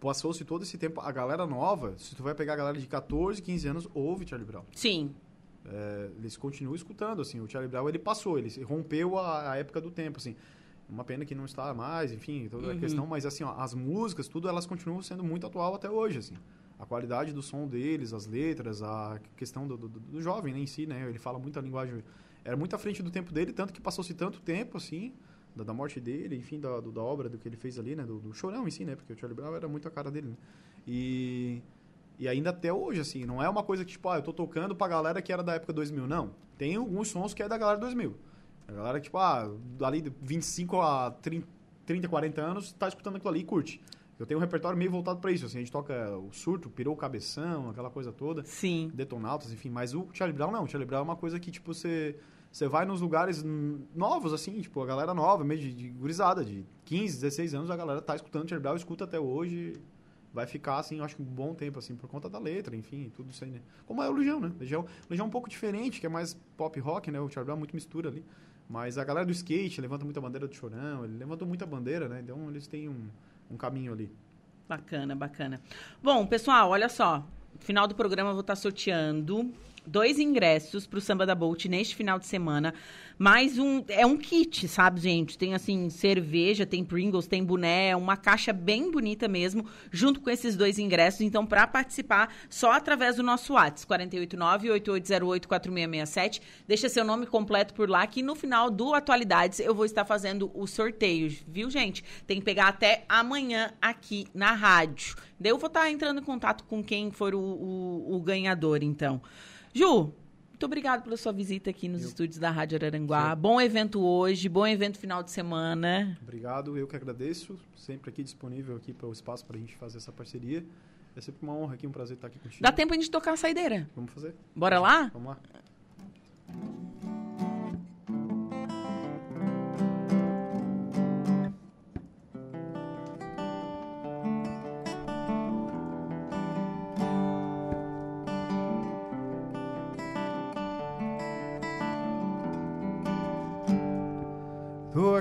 Passou-se todo esse tempo, a galera nova, se tu vai pegar a galera de 14, 15 anos, ouve Charlie Brown. Sim. É, eles continuam escutando, assim, o Charlie Brown, ele passou, ele rompeu a, a época do tempo, assim. Uma pena que não está mais, enfim, toda uhum. a questão, mas assim, ó, as músicas, tudo, elas continuam sendo muito atual até hoje, assim a qualidade do som deles, as letras, a questão do, do, do jovem né, em si, né? Ele fala muita linguagem... Era muito à frente do tempo dele, tanto que passou-se tanto tempo, assim, da, da morte dele, enfim, da, do, da obra, do que ele fez ali, né? Do, do chorão em si, né? Porque o Charlie Brown era muito a cara dele, né? E... E ainda até hoje, assim, não é uma coisa que, tipo, ah, eu tô tocando pra galera que era da época 2000. Não. Tem alguns sons que é da galera 2000. A galera, tipo, ah, dali de 25 a 30, 30 40 anos, tá escutando aquilo ali e curte. Eu tenho um repertório meio voltado para isso. Assim, a gente toca o surto, pirou o cabeção, aquela coisa toda. Sim. Detonautas, enfim. Mas o Charlie Brown não. O Charlie Brown é uma coisa que, tipo, você... Você vai nos lugares novos, assim, tipo, a galera nova, meio de, de gurizada, de 15, 16 anos, a galera tá escutando Charlie Brown, escuta até hoje, vai ficar, assim, eu acho que um bom tempo, assim, por conta da letra, enfim, tudo isso aí, né? Como é o Legião, né? Legião, Legião é um pouco diferente, que é mais pop rock, né? O Charlie Brown é muito mistura ali. Mas a galera do skate levanta muita bandeira do chorão, ele levantou muita bandeira, né? Então eles têm um, um caminho ali. Bacana, bacana. Bom, pessoal, olha só. Final do programa eu vou estar sorteando dois ingressos para o Samba da Bolt neste final de semana. Mais um. É um kit, sabe, gente? Tem assim, cerveja, tem Pringles, tem boné, é uma caixa bem bonita mesmo, junto com esses dois ingressos. Então, para participar, só através do nosso WhatsApp, 489-8808-4667. Deixa seu nome completo por lá, que no final do Atualidades eu vou estar fazendo o sorteio, viu, gente? Tem que pegar até amanhã aqui na rádio. Daí eu vou estar entrando em contato com quem for o, o, o ganhador, então. Ju, muito obrigado pela sua visita aqui nos eu... estúdios da Rádio Araranguá. Sim. Bom evento hoje, bom evento final de semana. Obrigado, eu que agradeço. Sempre aqui disponível aqui para o espaço para a gente fazer essa parceria. É sempre uma honra aqui, um prazer estar aqui contigo. Dá tempo a gente tocar a saideira? Vamos fazer. Bora lá? Vamos lá.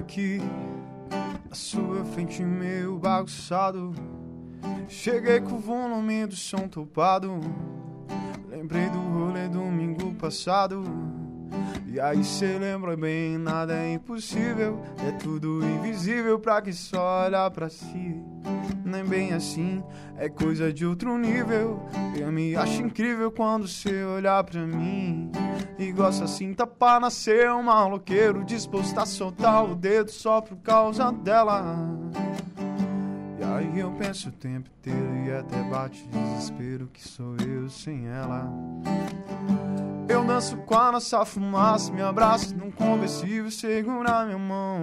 Aqui à sua frente meio bagunçado. Cheguei com o volume do som topado. Lembrei do rolê domingo passado E aí cê lembra bem, nada é impossível É tudo invisível pra quem só olha pra si Nem bem assim, é coisa de outro nível Eu me acho incrível quando cê olhar pra mim e gosta assim, tá pra nascer um maloqueiro disposto a soltar o dedo só por causa dela. E aí eu penso o tempo inteiro e até bate desespero que sou eu sem ela. Danço com a nossa fumaça, me abraço num conversível, segura minha mão.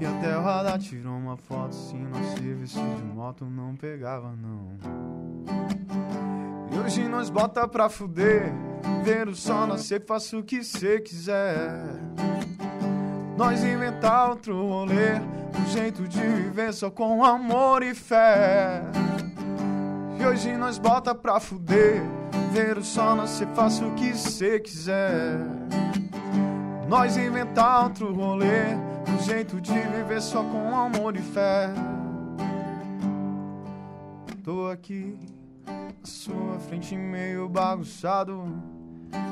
E até o radar tirou uma foto, se não serviço de moto não pegava não. E hoje nós bota pra fuder Ver o sol nascer, faça o que cê quiser Nós inventar outro rolê Um jeito de viver só com amor e fé E hoje nós bota pra fuder Ver o sol nascer, faça o que cê quiser Nós inventar outro rolê Um jeito de viver só com amor e fé Tô aqui sua frente meio bagunçado.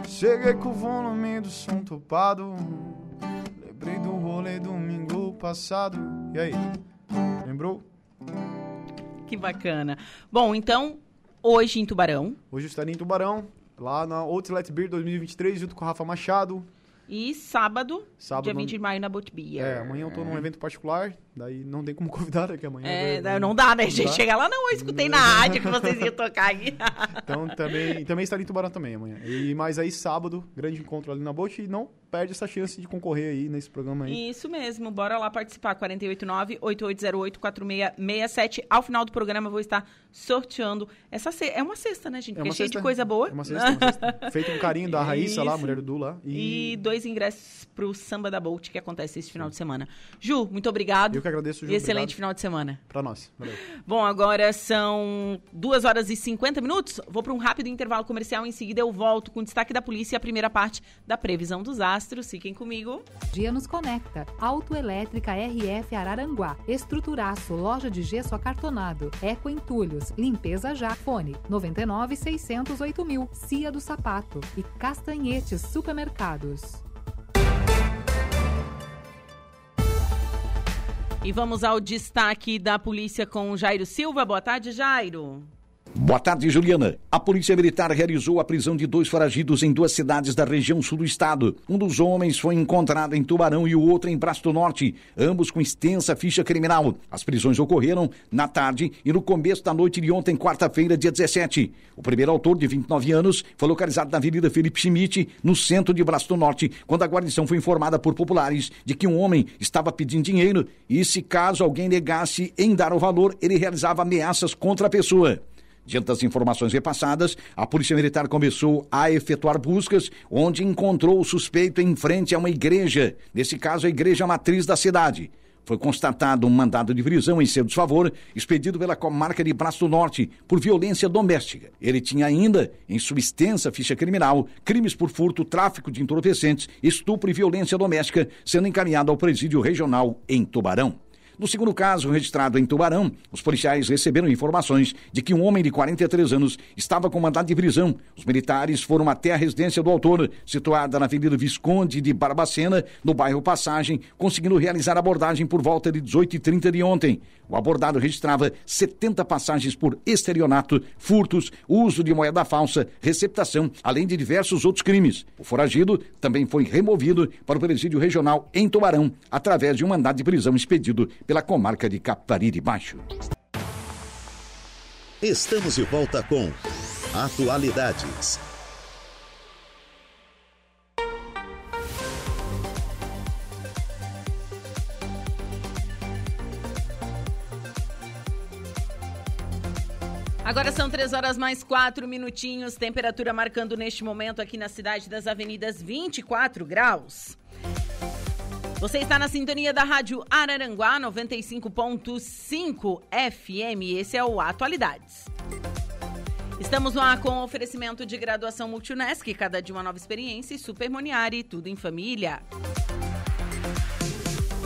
Cheguei com o volume do som topado. Lembrei do rolê domingo passado. E aí? Lembrou? Que bacana. Bom, então, hoje em Tubarão. Hoje eu estarei em Tubarão, lá na Outlet Beer 2023, junto com o Rafa Machado. E sábado, Sábado dia não- 20 de maio, na Botbia. É, amanhã eu tô num evento particular, daí não tem como convidar, né? Que amanhã. É, vai- não dá, né? A não gente chega lá, não, eu escutei na rádio que vocês iam tocar aqui. Então também, também estarei em Tubarão também amanhã. E, mas aí sábado, grande encontro ali na Bote e não perde essa chance de concorrer aí nesse programa aí. Isso mesmo, bora lá participar. 489-8808-4667. Ao final do programa eu vou estar sorteando essa ce... É uma cesta, né, gente? É Porque uma é cheio cesta- de coisa boa. É uma cesta, uma cesta. Feito um carinho da Raíssa lá, Isso. mulher do Du lá. E dois ingressos pro Samba da Bolt, que acontece esse final de semana. Ju, muito obrigado. Eu que agradeço, Ju. E excelente obrigado. final de semana. Pra nós. Valeu. Bom, agora são 2 horas e 50 minutos. Vou para um rápido intervalo comercial. Em seguida, eu volto com destaque da polícia e a primeira parte da previsão dos astros. Fiquem comigo. Dia nos conecta. Autoelétrica RF Araranguá. Estruturaço, loja de gesso acartonado. Eco Entulhos. Limpeza já. Fone 99 608 mil. Cia do Sapato. E Castanhetes Supermercados. E vamos ao destaque da polícia com Jairo Silva. Boa tarde, Jairo. Boa tarde, Juliana. A Polícia Militar realizou a prisão de dois foragidos em duas cidades da região sul do estado. Um dos homens foi encontrado em Tubarão e o outro em Braço do Norte, ambos com extensa ficha criminal. As prisões ocorreram na tarde e no começo da noite de ontem, quarta-feira, dia 17. O primeiro autor, de 29 anos, foi localizado na Avenida Felipe Schmidt, no centro de Braço do Norte, quando a guarnição foi informada por populares de que um homem estava pedindo dinheiro e, se caso alguém negasse em dar o valor, ele realizava ameaças contra a pessoa. Diante das informações repassadas, a Polícia Militar começou a efetuar buscas, onde encontrou o suspeito em frente a uma igreja, nesse caso a igreja matriz da cidade. Foi constatado um mandado de prisão em seu desfavor, expedido pela comarca de Braço do Norte, por violência doméstica. Ele tinha ainda, em sua extensa ficha criminal, crimes por furto, tráfico de entorpecentes, estupro e violência doméstica, sendo encaminhado ao presídio regional em Tubarão. No segundo caso, registrado em Tubarão, os policiais receberam informações de que um homem de 43 anos estava com mandado de prisão. Os militares foram até a residência do autor, situada na Avenida Visconde de Barbacena, no bairro Passagem, conseguindo realizar a abordagem por volta de 18h30 de ontem. O abordado registrava 70 passagens por estelionato, furtos, uso de moeda falsa, receptação, além de diversos outros crimes. O foragido também foi removido para o presídio regional em Tubarão, através de um mandado de prisão expedido pela comarca de Capivari de Baixo. Estamos de volta com Atualidades. Agora são três horas mais quatro minutinhos. Temperatura marcando neste momento aqui na cidade das avenidas 24 graus. Você está na sintonia da Rádio Araranguá 95.5 FM. Esse é o Atualidades. Estamos ar com oferecimento de graduação Multunesc, cada dia uma nova experiência e Supermoniari, tudo em família.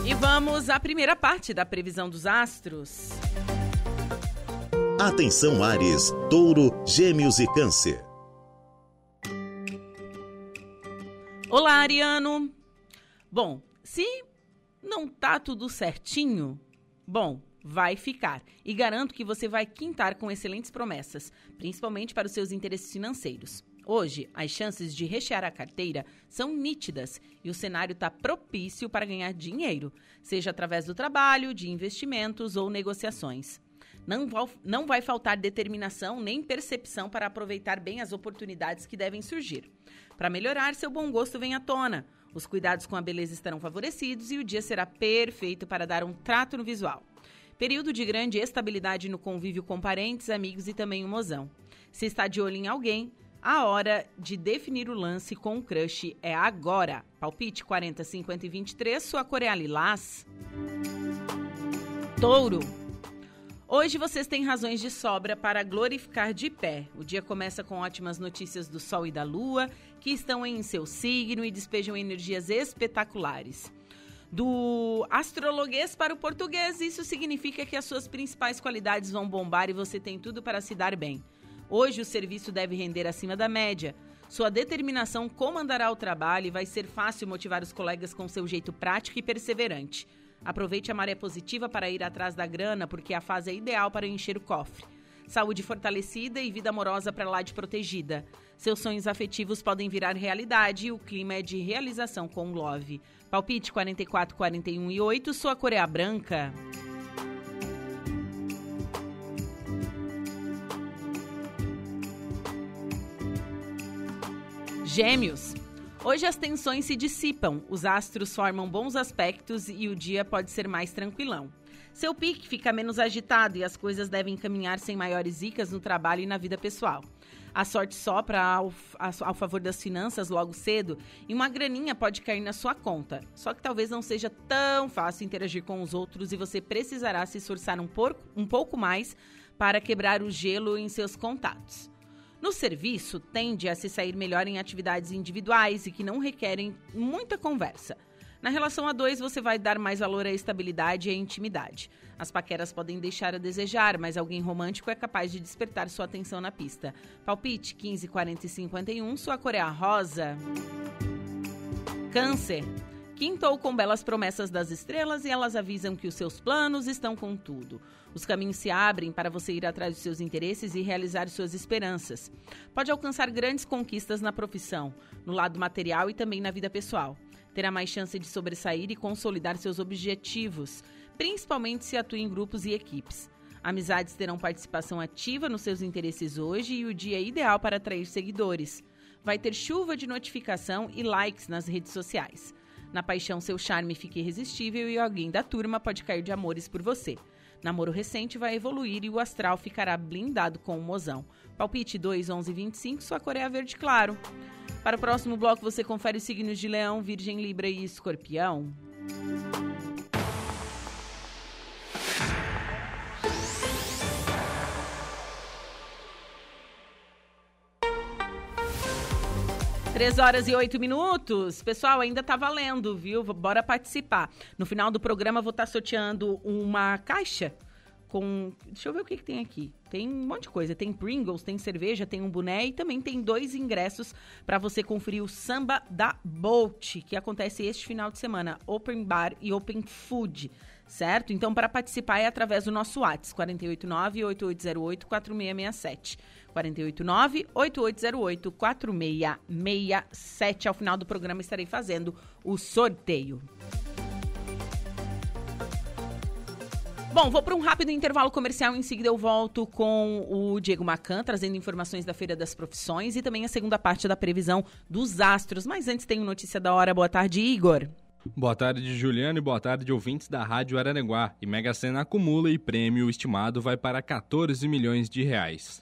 E vamos à primeira parte da previsão dos astros. Atenção Ares, Touro, Gêmeos e Câncer. Olá, Ariano. Bom, se não tá tudo certinho, bom, vai ficar. E garanto que você vai quintar com excelentes promessas, principalmente para os seus interesses financeiros. Hoje, as chances de rechear a carteira são nítidas e o cenário está propício para ganhar dinheiro, seja através do trabalho, de investimentos ou negociações. Não, não vai faltar determinação nem percepção para aproveitar bem as oportunidades que devem surgir. Para melhorar, seu bom gosto vem à tona. Os cuidados com a beleza estarão favorecidos e o dia será perfeito para dar um trato no visual. Período de grande estabilidade no convívio com parentes, amigos e também o mozão. Se está de olho em alguém, a hora de definir o lance com o crush é agora. Palpite 40, 50 e 23, sua cor é a lilás. Touro. Hoje vocês têm razões de sobra para glorificar de pé. O dia começa com ótimas notícias do Sol e da Lua, que estão em seu signo e despejam energias espetaculares. Do astrologuês para o português, isso significa que as suas principais qualidades vão bombar e você tem tudo para se dar bem. Hoje o serviço deve render acima da média. Sua determinação comandará o trabalho e vai ser fácil motivar os colegas com seu jeito prático e perseverante. Aproveite a maré positiva para ir atrás da grana, porque a fase é ideal para encher o cofre. Saúde fortalecida e vida amorosa para lá de protegida. Seus sonhos afetivos podem virar realidade e o clima é de realização com Love. Palpite 44, 41 e 8, sua cor é branca. Gêmeos. Hoje as tensões se dissipam, os astros formam bons aspectos e o dia pode ser mais tranquilão. Seu pique fica menos agitado e as coisas devem caminhar sem maiores zicas no trabalho e na vida pessoal. A sorte sopra ao, ao favor das finanças logo cedo e uma graninha pode cair na sua conta. Só que talvez não seja tão fácil interagir com os outros e você precisará se esforçar um, porco, um pouco mais para quebrar o gelo em seus contatos. No serviço, tende a se sair melhor em atividades individuais e que não requerem muita conversa. Na relação a dois, você vai dar mais valor à estabilidade e à intimidade. As paqueras podem deixar a desejar, mas alguém romântico é capaz de despertar sua atenção na pista. Palpite 15, 40 e 51, sua cor é rosa. Câncer. Quintou com belas promessas das estrelas e elas avisam que os seus planos estão com tudo. Os caminhos se abrem para você ir atrás dos seus interesses e realizar suas esperanças. Pode alcançar grandes conquistas na profissão, no lado material e também na vida pessoal. Terá mais chance de sobressair e consolidar seus objetivos, principalmente se atua em grupos e equipes. Amizades terão participação ativa nos seus interesses hoje e o dia é ideal para atrair seguidores. Vai ter chuva de notificação e likes nas redes sociais. Na paixão, seu charme fica irresistível e alguém da turma pode cair de amores por você. Namoro recente vai evoluir e o astral ficará blindado com o mozão. Palpite 2, 11 25, sua cor é verde claro. Para o próximo bloco, você confere os signos de Leão, Virgem, Libra e Escorpião. Três horas e oito minutos. Pessoal, ainda tá valendo, viu? Bora participar. No final do programa, vou estar tá sorteando uma caixa com. Deixa eu ver o que, que tem aqui. Tem um monte de coisa. Tem Pringles, tem cerveja, tem um boné e também tem dois ingressos para você conferir o Samba da Bolt, que acontece este final de semana. Open Bar e Open Food certo? Então, para participar é através do nosso WhatsApp, 489-8808-4667. 489-8808-4667. Ao final do programa estarei fazendo o sorteio. Bom, vou para um rápido intervalo comercial. Em seguida, eu volto com o Diego Macan, trazendo informações da Feira das Profissões e também a segunda parte da previsão dos astros. Mas antes, tem notícia da hora. Boa tarde, Igor. Boa tarde, Juliano, e boa tarde, ouvintes da Rádio Araranguá. E Mega Sena acumula e prêmio estimado vai para 14 milhões de reais.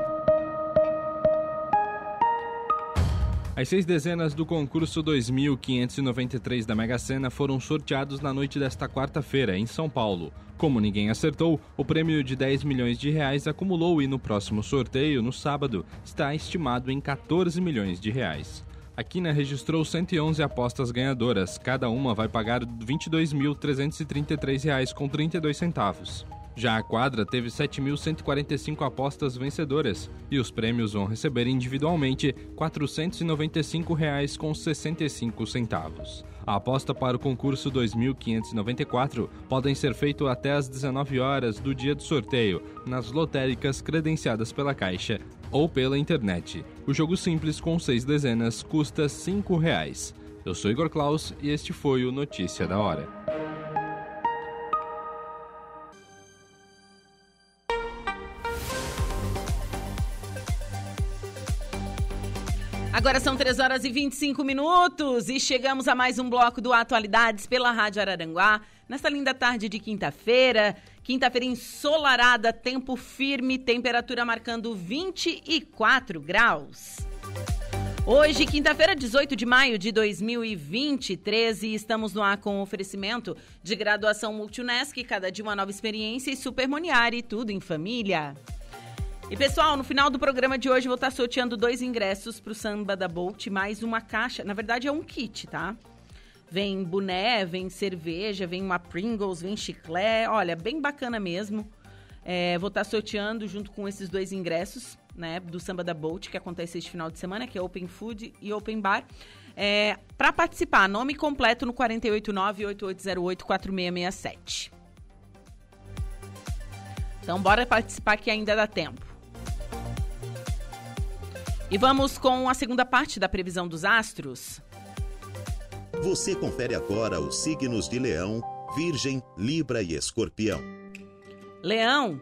As seis dezenas do concurso 2593 da Mega Sena foram sorteados na noite desta quarta-feira, em São Paulo. Como ninguém acertou, o prêmio de 10 milhões de reais acumulou e no próximo sorteio, no sábado, está estimado em 14 milhões de reais. A Quina registrou 111 apostas ganhadoras, cada uma vai pagar R$ 22.333,32. Já a quadra teve 7.145 apostas vencedoras e os prêmios vão receber individualmente R$ 495,65. A aposta para o concurso 2594 podem ser feitas até às 19 horas do dia do sorteio nas lotéricas credenciadas pela Caixa ou pela internet. O jogo simples com seis dezenas custa 5 reais. Eu sou Igor Klaus e este foi o Notícia da Hora. Agora são 3 horas e 25 minutos e chegamos a mais um bloco do Atualidades pela Rádio Araranguá. Nesta linda tarde de quinta-feira, quinta-feira ensolarada, tempo firme, temperatura marcando 24 graus. Hoje, quinta-feira, 18 de maio de 2023, e estamos no ar com o oferecimento de graduação Multunesc, cada dia uma nova experiência e Supermoniari, tudo em família. E pessoal, no final do programa de hoje eu vou estar sorteando dois ingressos para o Samba da Bolt, mais uma caixa. Na verdade é um kit, tá? Vem boné, vem cerveja, vem uma Pringles, vem chiclé. Olha, bem bacana mesmo. É, vou estar sorteando junto com esses dois ingressos né, do Samba da Bolt, que acontece este final de semana, que é Open Food e Open Bar. É, para participar, nome completo no 489-8808-4667. Então, bora participar que ainda dá tempo. E vamos com a segunda parte da previsão dos astros. Você confere agora os signos de Leão, Virgem, Libra e Escorpião. Leão,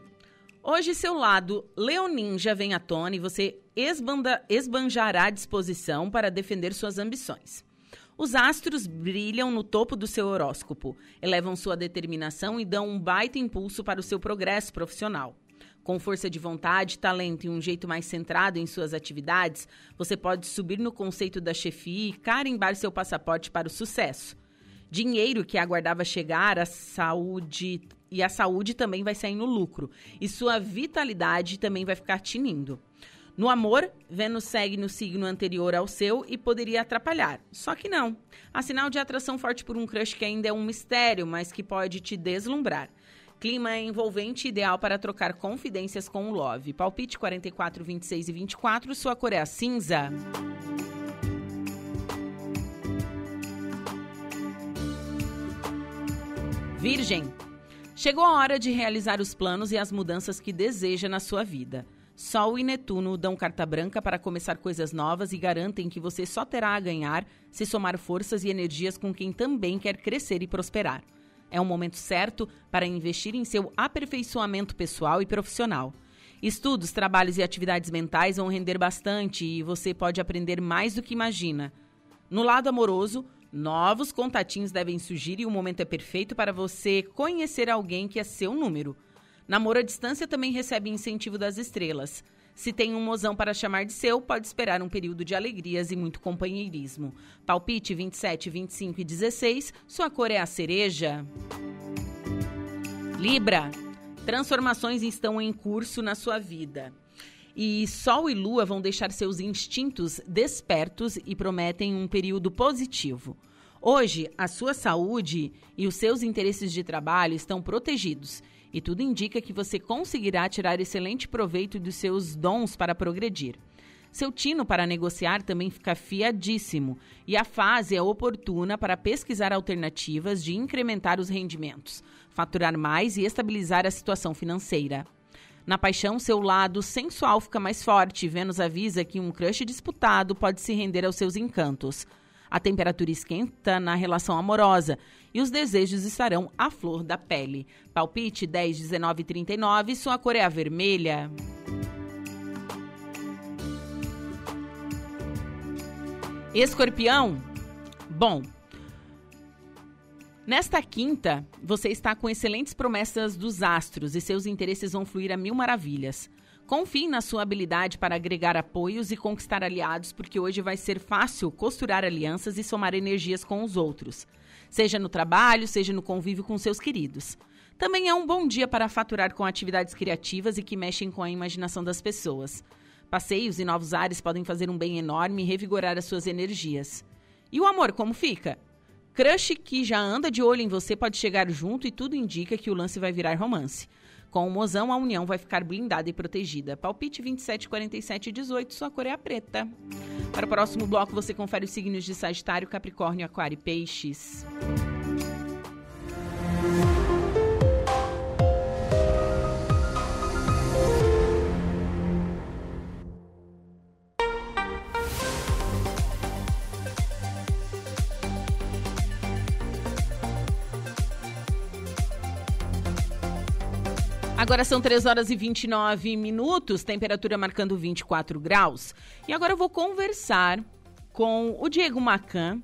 Hoje seu lado leoninja vem à tona e você esbanda, esbanjará a disposição para defender suas ambições. Os astros brilham no topo do seu horóscopo, elevam sua determinação e dão um baita impulso para o seu progresso profissional. Com força de vontade, talento e um jeito mais centrado em suas atividades, você pode subir no conceito da chefia e carimbar seu passaporte para o sucesso. Dinheiro que aguardava chegar, a saúde e a saúde também vai sair no lucro. E sua vitalidade também vai ficar tinindo. No amor, Vênus segue no signo anterior ao seu e poderia atrapalhar. Só que não. Há sinal de atração forte por um crush que ainda é um mistério, mas que pode te deslumbrar. Clima envolvente ideal para trocar confidências com o Love. Palpite 44, 26 e 24, sua cor é a cinza. Virgem. Chegou a hora de realizar os planos e as mudanças que deseja na sua vida. Sol e Netuno dão carta branca para começar coisas novas e garantem que você só terá a ganhar se somar forças e energias com quem também quer crescer e prosperar. É um momento certo para investir em seu aperfeiçoamento pessoal e profissional. Estudos, trabalhos e atividades mentais vão render bastante e você pode aprender mais do que imagina. No lado amoroso, Novos contatinhos devem surgir e o momento é perfeito para você conhecer alguém que é seu número. Namoro à distância também recebe incentivo das estrelas. Se tem um mozão para chamar de seu, pode esperar um período de alegrias e muito companheirismo. Palpite 27, 25 e 16, sua cor é a cereja. Libra, transformações estão em curso na sua vida. E Sol e Lua vão deixar seus instintos despertos e prometem um período positivo. Hoje, a sua saúde e os seus interesses de trabalho estão protegidos e tudo indica que você conseguirá tirar excelente proveito dos seus dons para progredir. Seu tino para negociar também fica fiadíssimo e a fase é oportuna para pesquisar alternativas de incrementar os rendimentos, faturar mais e estabilizar a situação financeira. Na paixão, seu lado sensual fica mais forte. Vênus avisa que um crush disputado pode se render aos seus encantos. A temperatura esquenta na relação amorosa e os desejos estarão à flor da pele. Palpite 10, 19 e 39, sua cor é a vermelha. Escorpião? Bom, Nesta quinta, você está com excelentes promessas dos astros e seus interesses vão fluir a mil maravilhas. Confie na sua habilidade para agregar apoios e conquistar aliados, porque hoje vai ser fácil costurar alianças e somar energias com os outros, seja no trabalho, seja no convívio com seus queridos. Também é um bom dia para faturar com atividades criativas e que mexem com a imaginação das pessoas. Passeios e novos ares podem fazer um bem enorme e revigorar as suas energias. E o amor, como fica? Crush que já anda de olho em você pode chegar junto e tudo indica que o lance vai virar romance. Com o mozão, a união vai ficar blindada e protegida. Palpite 27, 47 e 18, sua cor é a preta. Para o próximo bloco, você confere os signos de Sagitário, Capricórnio, Aquário e Peixes. Agora são 3 horas e 29 minutos, temperatura marcando 24 graus. E agora eu vou conversar com o Diego Macan,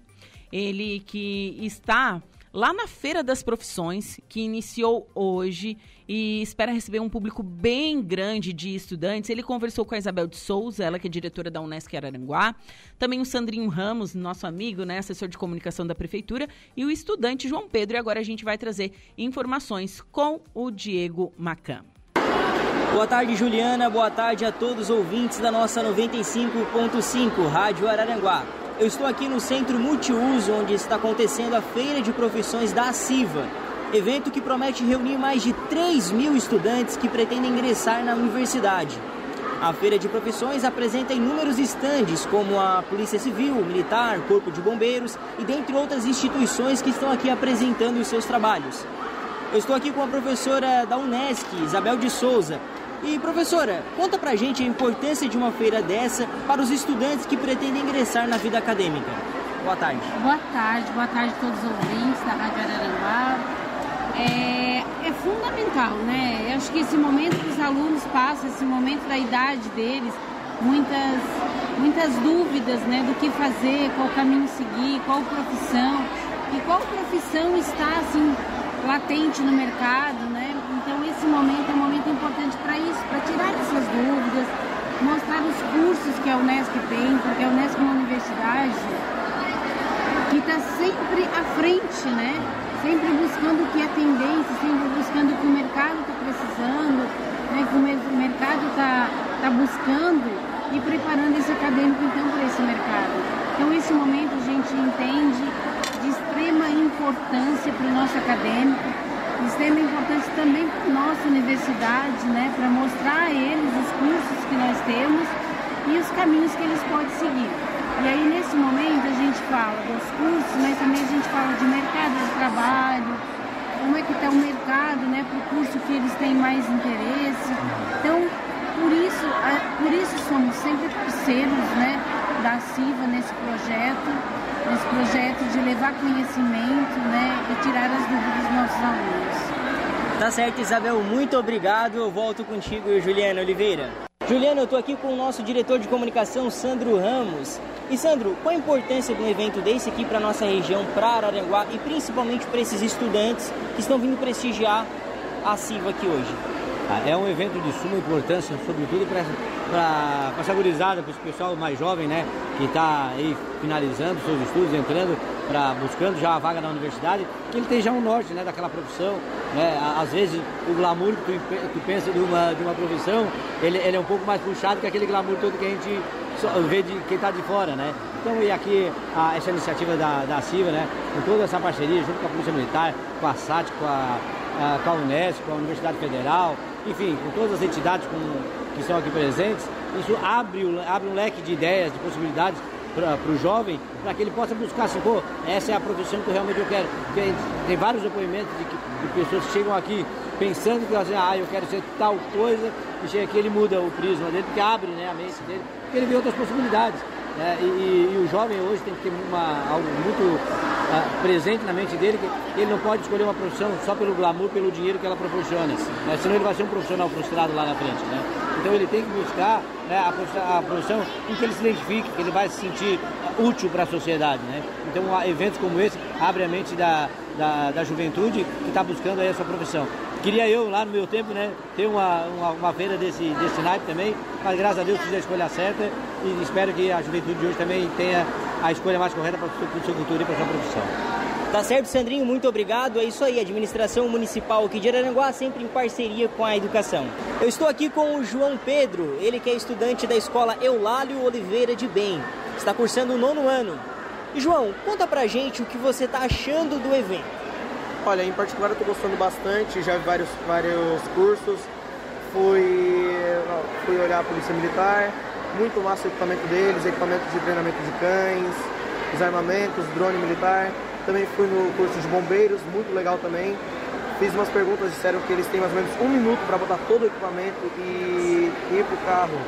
ele que está lá na Feira das Profissões, que iniciou hoje e espera receber um público bem grande de estudantes. Ele conversou com a Isabel de Souza, ela que é diretora da Unesc Araranguá, também o Sandrinho Ramos, nosso amigo, né, assessor de comunicação da prefeitura, e o estudante João Pedro. E agora a gente vai trazer informações com o Diego Macan. Boa tarde, Juliana. Boa tarde a todos os ouvintes da nossa 95.5 Rádio Araranguá. Eu estou aqui no Centro Multiuso, onde está acontecendo a Feira de Profissões da CIVA, evento que promete reunir mais de 3 mil estudantes que pretendem ingressar na universidade. A Feira de Profissões apresenta inúmeros estandes, como a Polícia Civil, Militar, Corpo de Bombeiros e dentre outras instituições que estão aqui apresentando os seus trabalhos. Eu estou aqui com a professora da Unesc, Isabel de Souza, e professora, conta pra gente a importância de uma feira dessa para os estudantes que pretendem ingressar na vida acadêmica. Boa tarde. Boa tarde, boa tarde a todos os ouvintes da Rádio Araranguá. É, é fundamental, né? Eu acho que esse momento que os alunos passam, esse momento da idade deles, muitas, muitas dúvidas né, do que fazer, qual caminho seguir, qual profissão, e qual profissão está assim, latente no mercado, né? Então esse momento é um momento importante para isso, para tirar essas dúvidas, mostrar os cursos que a Unesco tem, porque a Unesco é uma universidade que está sempre à frente, né? Sempre buscando o que é tendência, sempre buscando o que o mercado está precisando, né? que o mercado está tá buscando e preparando esse acadêmico então para esse mercado. Então esse momento a gente entende de extrema importância para o nosso acadêmico, de extrema importância também para a nossa universidade, né, para mostrar a eles os cursos que nós temos e os caminhos que eles podem seguir. E aí, nesse momento, a gente fala dos cursos, mas também a gente fala de mercado de trabalho, como é que está o mercado né, para o curso que eles têm mais interesse. Então, por isso, por isso somos sempre parceiros né, da CIVA nesse projeto, nesse projeto de levar conhecimento né, e tirar as dúvidas dos nossos alunos. Tá certo, Isabel, muito obrigado. Eu volto contigo, Juliana Oliveira. Juliana, eu estou aqui com o nosso diretor de comunicação, Sandro Ramos. E Sandro, qual a importância de um evento desse aqui para nossa região, para Araranguá e principalmente para esses estudantes que estão vindo prestigiar a CIVA aqui hoje? Ah, é um evento de suma importância, sobretudo para essa gurizada, para esse pessoal mais jovem, né, que está aí finalizando seus estudos, entrando, pra, buscando já a vaga na universidade, que ele tem já um norte né, daquela profissão. Né? Às vezes o glamour que tu, tu pensa de uma, de uma profissão, ele, ele é um pouco mais puxado que aquele glamour todo que a gente vê de quem está de fora, né? Então, e aqui a, essa iniciativa da, da CIVA, né, com toda essa parceria, junto com a Polícia Militar, com a SAT, com a, a, com a Unesco, com a Universidade Federal, enfim, com todas as entidades com, que estão aqui presentes, isso abre, abre um leque de ideias, de possibilidades para o jovem, para que ele possa buscar assim, pô, essa é a profissão que realmente eu quero. Tem, tem vários depoimentos de, de, pessoas que chegam aqui pensando que assim, ah, eu quero ser tal coisa, e chega aqui ele muda o prisma dele, porque abre né, a mente dele, porque ele vê outras possibilidades. Né? E, e, o jovem hoje tem que ter uma, algo muito uh, presente na mente dele, que ele não pode escolher uma profissão só pelo glamour, pelo dinheiro que ela proporciona, né? senão ele vai ser um profissional frustrado lá na frente. Né? Então ele tem que buscar né, a, profissão, a profissão em que ele se identifique, que ele vai se sentir útil para a sociedade. Né? Então eventos como esse abrem a mente da, da, da juventude que está buscando aí a sua profissão. Queria eu, lá no meu tempo, né, ter uma, uma, uma feira desse, desse naipe também, mas graças a Deus fiz a escolha certa e espero que a juventude de hoje também tenha a escolha mais correta para o seu futuro e para a sua profissão. Tá certo, Sandrinho, muito obrigado. É isso aí, administração municipal aqui de Araranguá, sempre em parceria com a educação. Eu estou aqui com o João Pedro, ele que é estudante da escola Eulálio Oliveira de Bem, está cursando o nono ano. E João, conta pra gente o que você está achando do evento. Olha, em particular eu estou gostando bastante, já vi vários, vários cursos, fui, fui olhar a Polícia Militar, muito massa o equipamento deles, equipamento de treinamento de cães, os armamentos, drone militar. Também fui no curso de bombeiros, muito legal também. Fiz umas perguntas, disseram que eles têm mais ou menos um minuto para botar todo o equipamento e ir para o carro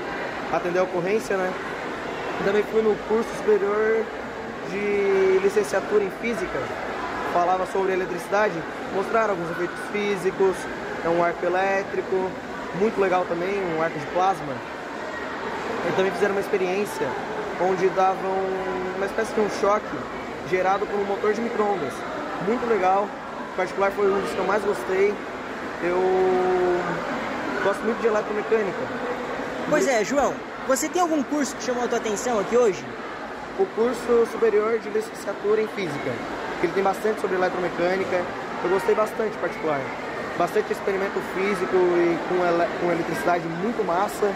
atender a ocorrência, né? Também fui no curso superior de licenciatura em física, falava sobre eletricidade, mostraram alguns efeitos físicos, é um arco elétrico, muito legal também, um arco de plasma. E também fizeram uma experiência onde davam uma espécie de um choque gerado por um motor de microondas. Muito legal, em particular foi um dos que eu mais gostei. eu gosto muito de eletromecânica. Pois é, João, você tem algum curso que chamou a tua atenção aqui hoje? O curso superior de licenciatura em física, que ele tem bastante sobre eletromecânica. Eu gostei bastante particular. Bastante experimento físico e com, ele, com eletricidade muito massa,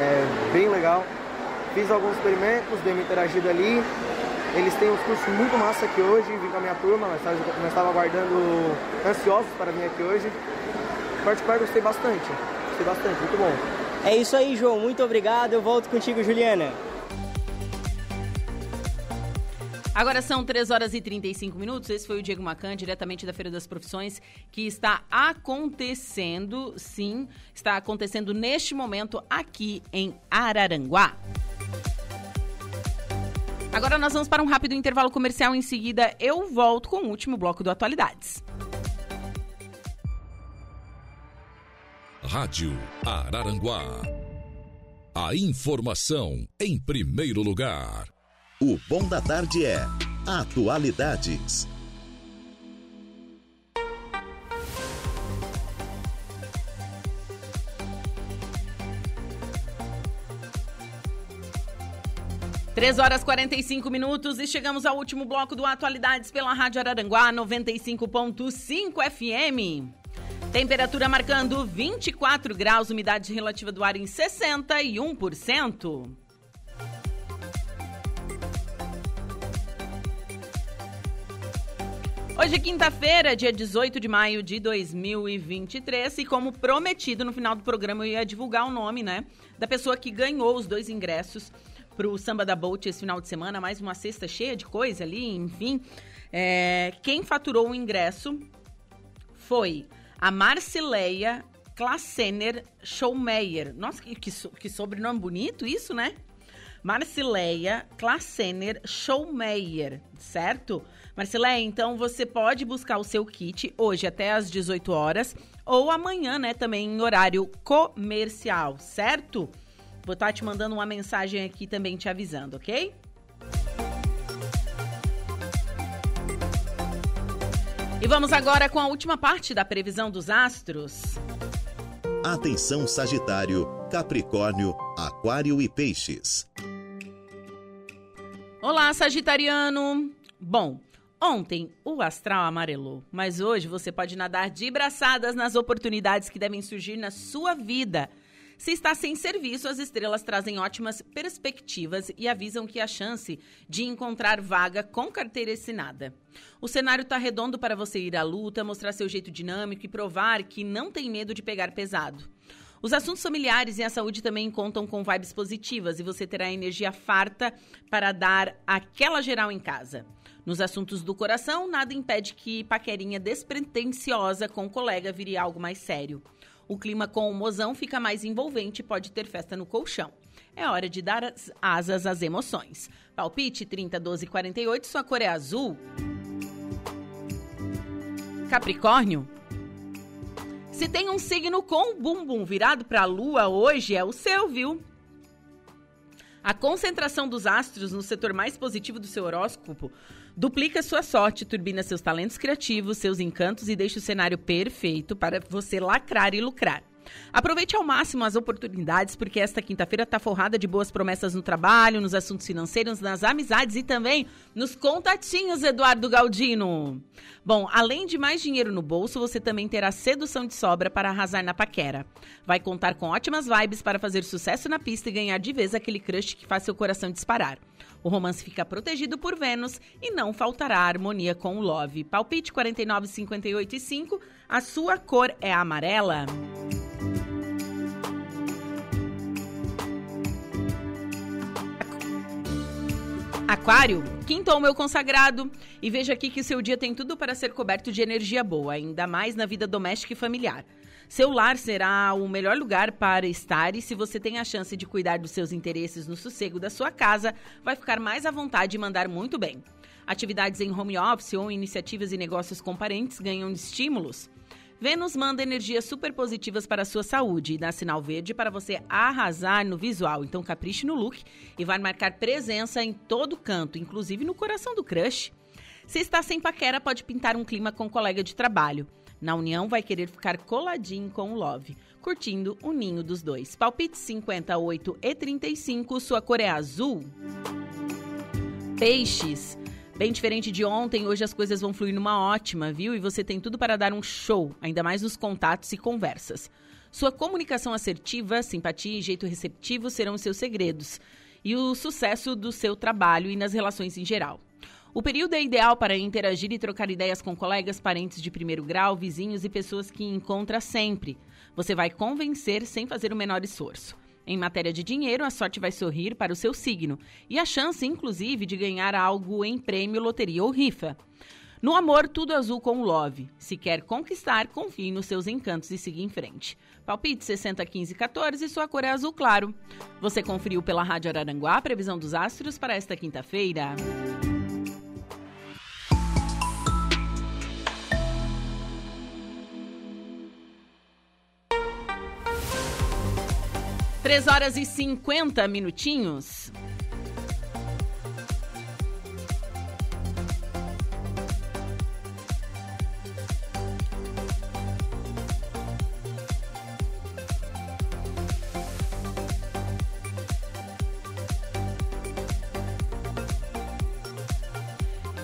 é, bem legal. Fiz alguns experimentos, dei uma interagida ali. Eles têm uns cursos muito massa aqui hoje, vim com a minha turma, nós estávamos aguardando ansiosos para vir aqui hoje. Particular, gostei bastante, gostei bastante, muito bom. É isso aí, João, muito obrigado. Eu volto contigo, Juliana. Agora são 3 horas e 35 minutos. Esse foi o Diego Macan, diretamente da Feira das Profissões, que está acontecendo, sim, está acontecendo neste momento aqui em Araranguá. Agora nós vamos para um rápido intervalo comercial. Em seguida, eu volto com o último bloco do Atualidades. Rádio Araranguá. A informação em primeiro lugar. O Bom da Tarde é Atualidades. Três horas 45 minutos e chegamos ao último bloco do Atualidades pela Rádio Araranguá 95.5 FM. Temperatura marcando 24 graus, umidade relativa do ar em 61%. Hoje é quinta-feira, dia 18 de maio de 2023, e como prometido no final do programa eu ia divulgar o nome, né, da pessoa que ganhou os dois ingressos para o Samba da Bolt esse final de semana, mais uma cesta cheia de coisa ali, enfim. É, quem faturou o ingresso foi a Marcileia Klassener Schaumeyer. Nossa, que, que, que sobrenome bonito isso, né? Marcileia Klassener Schaumeyer, certo? Marcileia, então você pode buscar o seu kit hoje até às 18 horas ou amanhã, né, também em horário comercial, certo? Vou estar te mandando uma mensagem aqui também te avisando, ok? E vamos agora com a última parte da previsão dos astros. Atenção Sagitário, Capricórnio, Aquário e Peixes. Olá, Sagitariano! Bom, ontem o astral amarelou, mas hoje você pode nadar de braçadas nas oportunidades que devem surgir na sua vida. Se está sem serviço, as estrelas trazem ótimas perspectivas e avisam que há chance de encontrar vaga com carteira assinada. O cenário está redondo para você ir à luta, mostrar seu jeito dinâmico e provar que não tem medo de pegar pesado. Os assuntos familiares e a saúde também contam com vibes positivas e você terá energia farta para dar aquela geral em casa. Nos assuntos do coração, nada impede que paquerinha despretensiosa com o colega vire algo mais sério. O clima com o mozão fica mais envolvente e pode ter festa no colchão. É hora de dar as asas às emoções. Palpite 30, 12, 48, sua cor é azul. Capricórnio. Se tem um signo com o bumbum virado para a lua hoje, é o seu, viu? A concentração dos astros no setor mais positivo do seu horóscopo duplica sua sorte, turbina seus talentos criativos, seus encantos e deixa o cenário perfeito para você lacrar e lucrar. Aproveite ao máximo as oportunidades, porque esta quinta-feira está forrada de boas promessas no trabalho, nos assuntos financeiros, nas amizades e também nos contatinhos, Eduardo Galdino. Bom, além de mais dinheiro no bolso, você também terá sedução de sobra para arrasar na paquera. Vai contar com ótimas vibes para fazer sucesso na pista e ganhar de vez aquele crush que faz seu coração disparar. O romance fica protegido por Vênus e não faltará harmonia com o Love. Palpite 49, 58 e 5. A sua cor é amarela. Aquário, quinto ao meu consagrado, e veja aqui que seu dia tem tudo para ser coberto de energia boa, ainda mais na vida doméstica e familiar. Seu lar será o melhor lugar para estar e se você tem a chance de cuidar dos seus interesses no sossego da sua casa, vai ficar mais à vontade e mandar muito bem. Atividades em home office ou iniciativas e negócios com parentes ganham estímulos. Vênus manda energias super positivas para a sua saúde e dá sinal verde para você arrasar no visual. Então capriche no look e vai marcar presença em todo canto, inclusive no coração do crush. Se está sem paquera, pode pintar um clima com um colega de trabalho. Na união, vai querer ficar coladinho com o Love, curtindo o ninho dos dois. Palpite 58 e 35, sua cor é azul. Peixes. Bem diferente de ontem, hoje as coisas vão fluir numa ótima, viu? E você tem tudo para dar um show, ainda mais nos contatos e conversas. Sua comunicação assertiva, simpatia e jeito receptivo serão os seus segredos e o sucesso do seu trabalho e nas relações em geral. O período é ideal para interagir e trocar ideias com colegas, parentes de primeiro grau, vizinhos e pessoas que encontra sempre. Você vai convencer sem fazer o menor esforço. Em matéria de dinheiro, a sorte vai sorrir para o seu signo e a chance, inclusive, de ganhar algo em prêmio, loteria ou rifa. No amor, tudo azul com love. Se quer conquistar, confie nos seus encantos e siga em frente. Palpite 60 15 14, sua cor é azul claro. Você conferiu pela Rádio Araranguá a previsão dos astros para esta quinta-feira. Três horas e 50 minutinhos.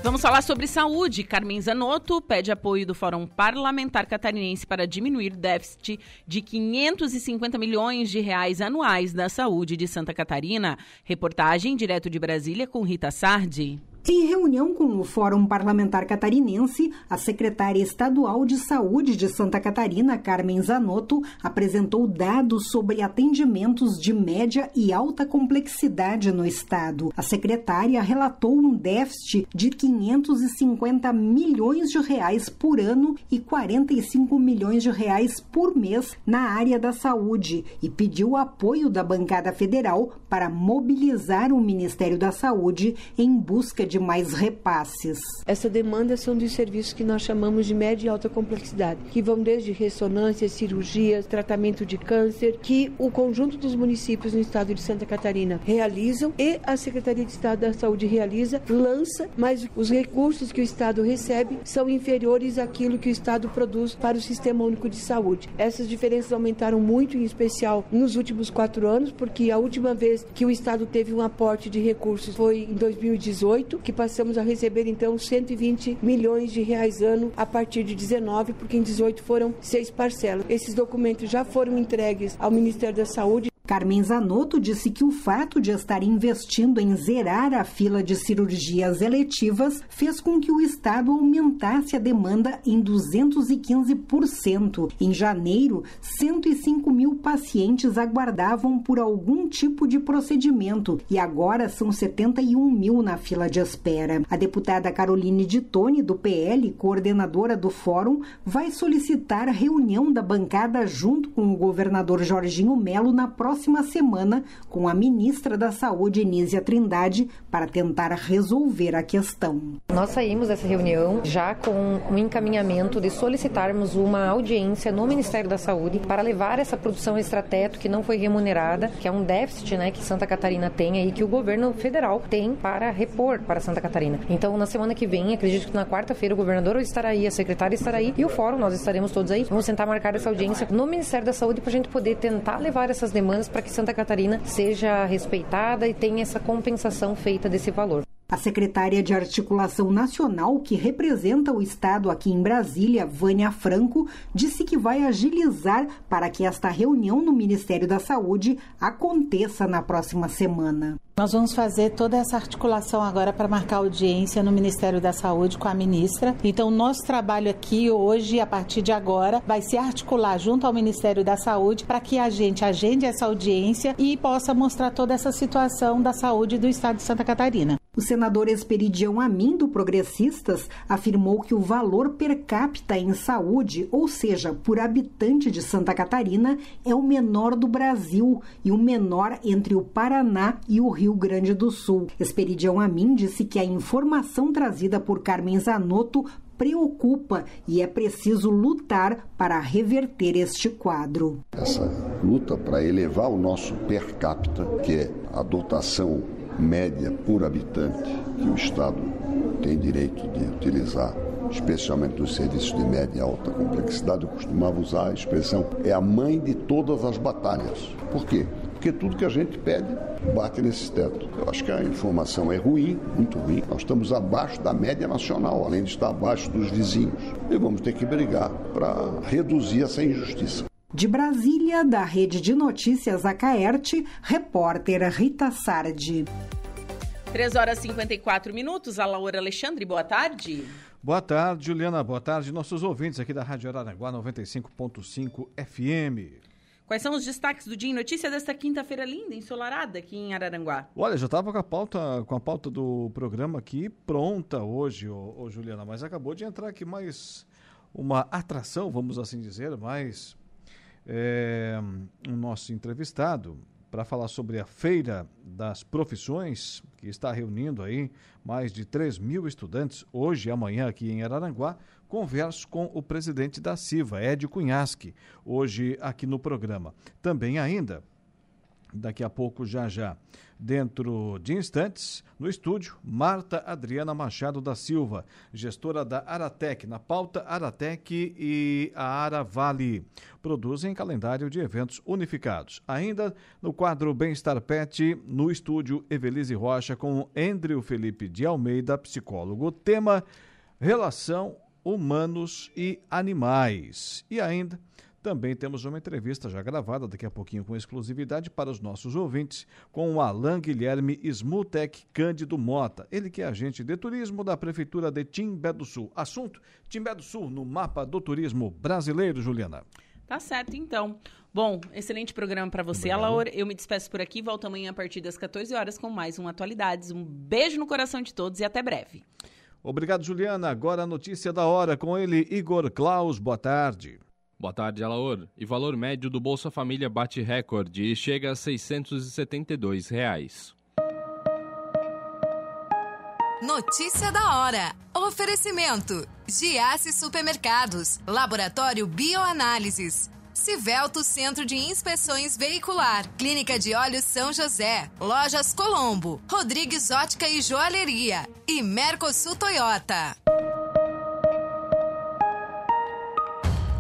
Vamos falar sobre saúde. Carmen Zanotto pede apoio do Fórum Parlamentar Catarinense para diminuir déficit de 550 milhões de reais anuais da saúde de Santa Catarina. Reportagem direto de Brasília com Rita Sardi. Em reunião com o Fórum Parlamentar Catarinense, a secretária estadual de Saúde de Santa Catarina, Carmen Zanotto, apresentou dados sobre atendimentos de média e alta complexidade no estado. A secretária relatou um déficit de 550 milhões de reais por ano e 45 milhões de reais por mês na área da saúde e pediu apoio da bancada federal para mobilizar o Ministério da Saúde em busca de de mais repasses. Essa demanda são dos serviços que nós chamamos de média e alta complexidade, que vão desde ressonância, cirurgias, tratamento de câncer, que o conjunto dos municípios no estado de Santa Catarina realizam e a Secretaria de Estado da Saúde realiza, lança, mas os recursos que o estado recebe são inferiores àquilo que o estado produz para o Sistema Único de Saúde. Essas diferenças aumentaram muito, em especial nos últimos quatro anos, porque a última vez que o estado teve um aporte de recursos foi em 2018 que passamos a receber então 120 milhões de reais ano a partir de 19, porque em 18 foram seis parcelas. Esses documentos já foram entregues ao Ministério da Saúde. Carmen Zanotto disse que o fato de estar investindo em zerar a fila de cirurgias eletivas fez com que o Estado aumentasse a demanda em 215%. Em janeiro, 105 mil pacientes aguardavam por algum tipo de procedimento e agora são 71 mil na fila de espera. A deputada Caroline de Tone, do PL, coordenadora do fórum, vai solicitar reunião da bancada junto com o governador Jorginho Melo na próxima próxima semana com a ministra da Saúde, Nízia Trindade, para tentar resolver a questão. Nós saímos dessa reunião já com um encaminhamento de solicitarmos uma audiência no Ministério da Saúde para levar essa produção extrateto que não foi remunerada, que é um déficit né, que Santa Catarina tem e que o governo federal tem para repor para Santa Catarina. Então, na semana que vem, acredito que na quarta-feira o governador estará aí, a secretária estará aí e o fórum, nós estaremos todos aí. Vamos tentar marcar essa audiência no Ministério da Saúde para a gente poder tentar levar essas demandas para que Santa Catarina seja respeitada e tenha essa compensação feita desse valor. A secretária de Articulação Nacional, que representa o Estado aqui em Brasília, Vânia Franco, disse que vai agilizar para que esta reunião no Ministério da Saúde aconteça na próxima semana. Nós vamos fazer toda essa articulação agora para marcar audiência no Ministério da Saúde com a ministra. Então, nosso trabalho aqui hoje, a partir de agora, vai se articular junto ao Ministério da Saúde para que a gente agende essa audiência e possa mostrar toda essa situação da saúde do Estado de Santa Catarina. O senador Esperidião Amin, do Progressistas, afirmou que o valor per capita em saúde, ou seja, por habitante de Santa Catarina, é o menor do Brasil e o menor entre o Paraná e o Rio Grande do Sul. Esperidião Amin disse que a informação trazida por Carmen Zanotto preocupa e é preciso lutar para reverter este quadro. Essa luta para elevar o nosso per capita, que é a dotação média por habitante que o Estado tem direito de utilizar especialmente nos serviços de média e alta complexidade, eu costumava usar a expressão é a mãe de todas as batalhas. Por quê? Porque tudo que a gente pede bate nesse teto. Eu acho que a informação é ruim, muito ruim. Nós estamos abaixo da média nacional, além de estar abaixo dos vizinhos. E vamos ter que brigar para reduzir essa injustiça. De Brasília, da Rede de Notícias Acaerte, repórter Rita Sardi. 3 horas e 54 minutos. A Laura Alexandre, boa tarde. Boa tarde, Juliana. Boa tarde, nossos ouvintes aqui da Rádio Araranguá 95.5 FM. Quais são os destaques do dia em notícia desta quinta-feira linda, ensolarada aqui em Araranguá? Olha, já estava com a pauta, com a pauta do programa aqui pronta hoje, ô, ô, Juliana, mas acabou de entrar aqui mais uma atração, vamos assim dizer, mais é, um nosso entrevistado para falar sobre a Feira das Profissões, que está reunindo aí mais de 3 mil estudantes hoje e amanhã aqui em Araranguá. Converso com o presidente da CIVA, Ed Cunhasque, hoje aqui no programa. Também ainda daqui a pouco, já já. Dentro de instantes, no estúdio, Marta Adriana Machado da Silva, gestora da Aratec, na pauta Aratec e a Aravale. Produzem calendário de eventos unificados. Ainda no quadro Bem-Estar Pet, no estúdio Evelise Rocha com Andrew Felipe de Almeida, psicólogo. Tema: relação humanos e animais. E ainda também temos uma entrevista já gravada daqui a pouquinho com exclusividade para os nossos ouvintes com o Alain Guilherme Smutek Cândido Mota, ele que é agente de turismo da Prefeitura de Timbé do Sul. Assunto: Timbé do Sul no mapa do turismo brasileiro, Juliana. Tá certo, então. Bom, excelente programa para você, Alaor. Eu me despeço por aqui, volto amanhã a partir das 14 horas com mais um Atualidades. Um beijo no coração de todos e até breve. Obrigado, Juliana. Agora a notícia da hora com ele, Igor Klaus. Boa tarde. Boa tarde, Alaor. E valor médio do Bolsa Família bate recorde e chega a 672 reais. Notícia da hora. Oferecimento: Giasse Supermercados, Laboratório Bioanálises, Civelto Centro de Inspeções Veicular, Clínica de Olhos São José, Lojas Colombo, Rodrigues Ótica e Joalheria e Mercosul Toyota.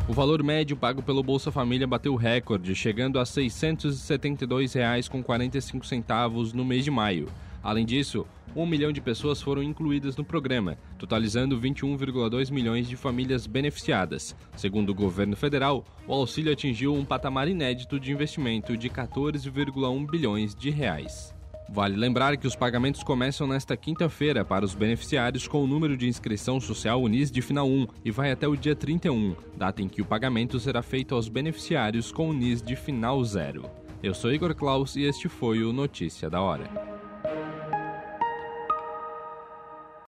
O valor médio pago pelo Bolsa Família bateu recorde, chegando a R$ 672,45 no mês de maio. Além disso, um milhão de pessoas foram incluídas no programa, totalizando 21,2 milhões de famílias beneficiadas. Segundo o governo federal, o auxílio atingiu um patamar inédito de investimento de 14,1 bilhões de reais. Vale lembrar que os pagamentos começam nesta quinta-feira para os beneficiários com o número de inscrição social Unis de final 1 e vai até o dia 31, data em que o pagamento será feito aos beneficiários com Unis de final 0. Eu sou Igor Klaus e este foi o Notícia da Hora.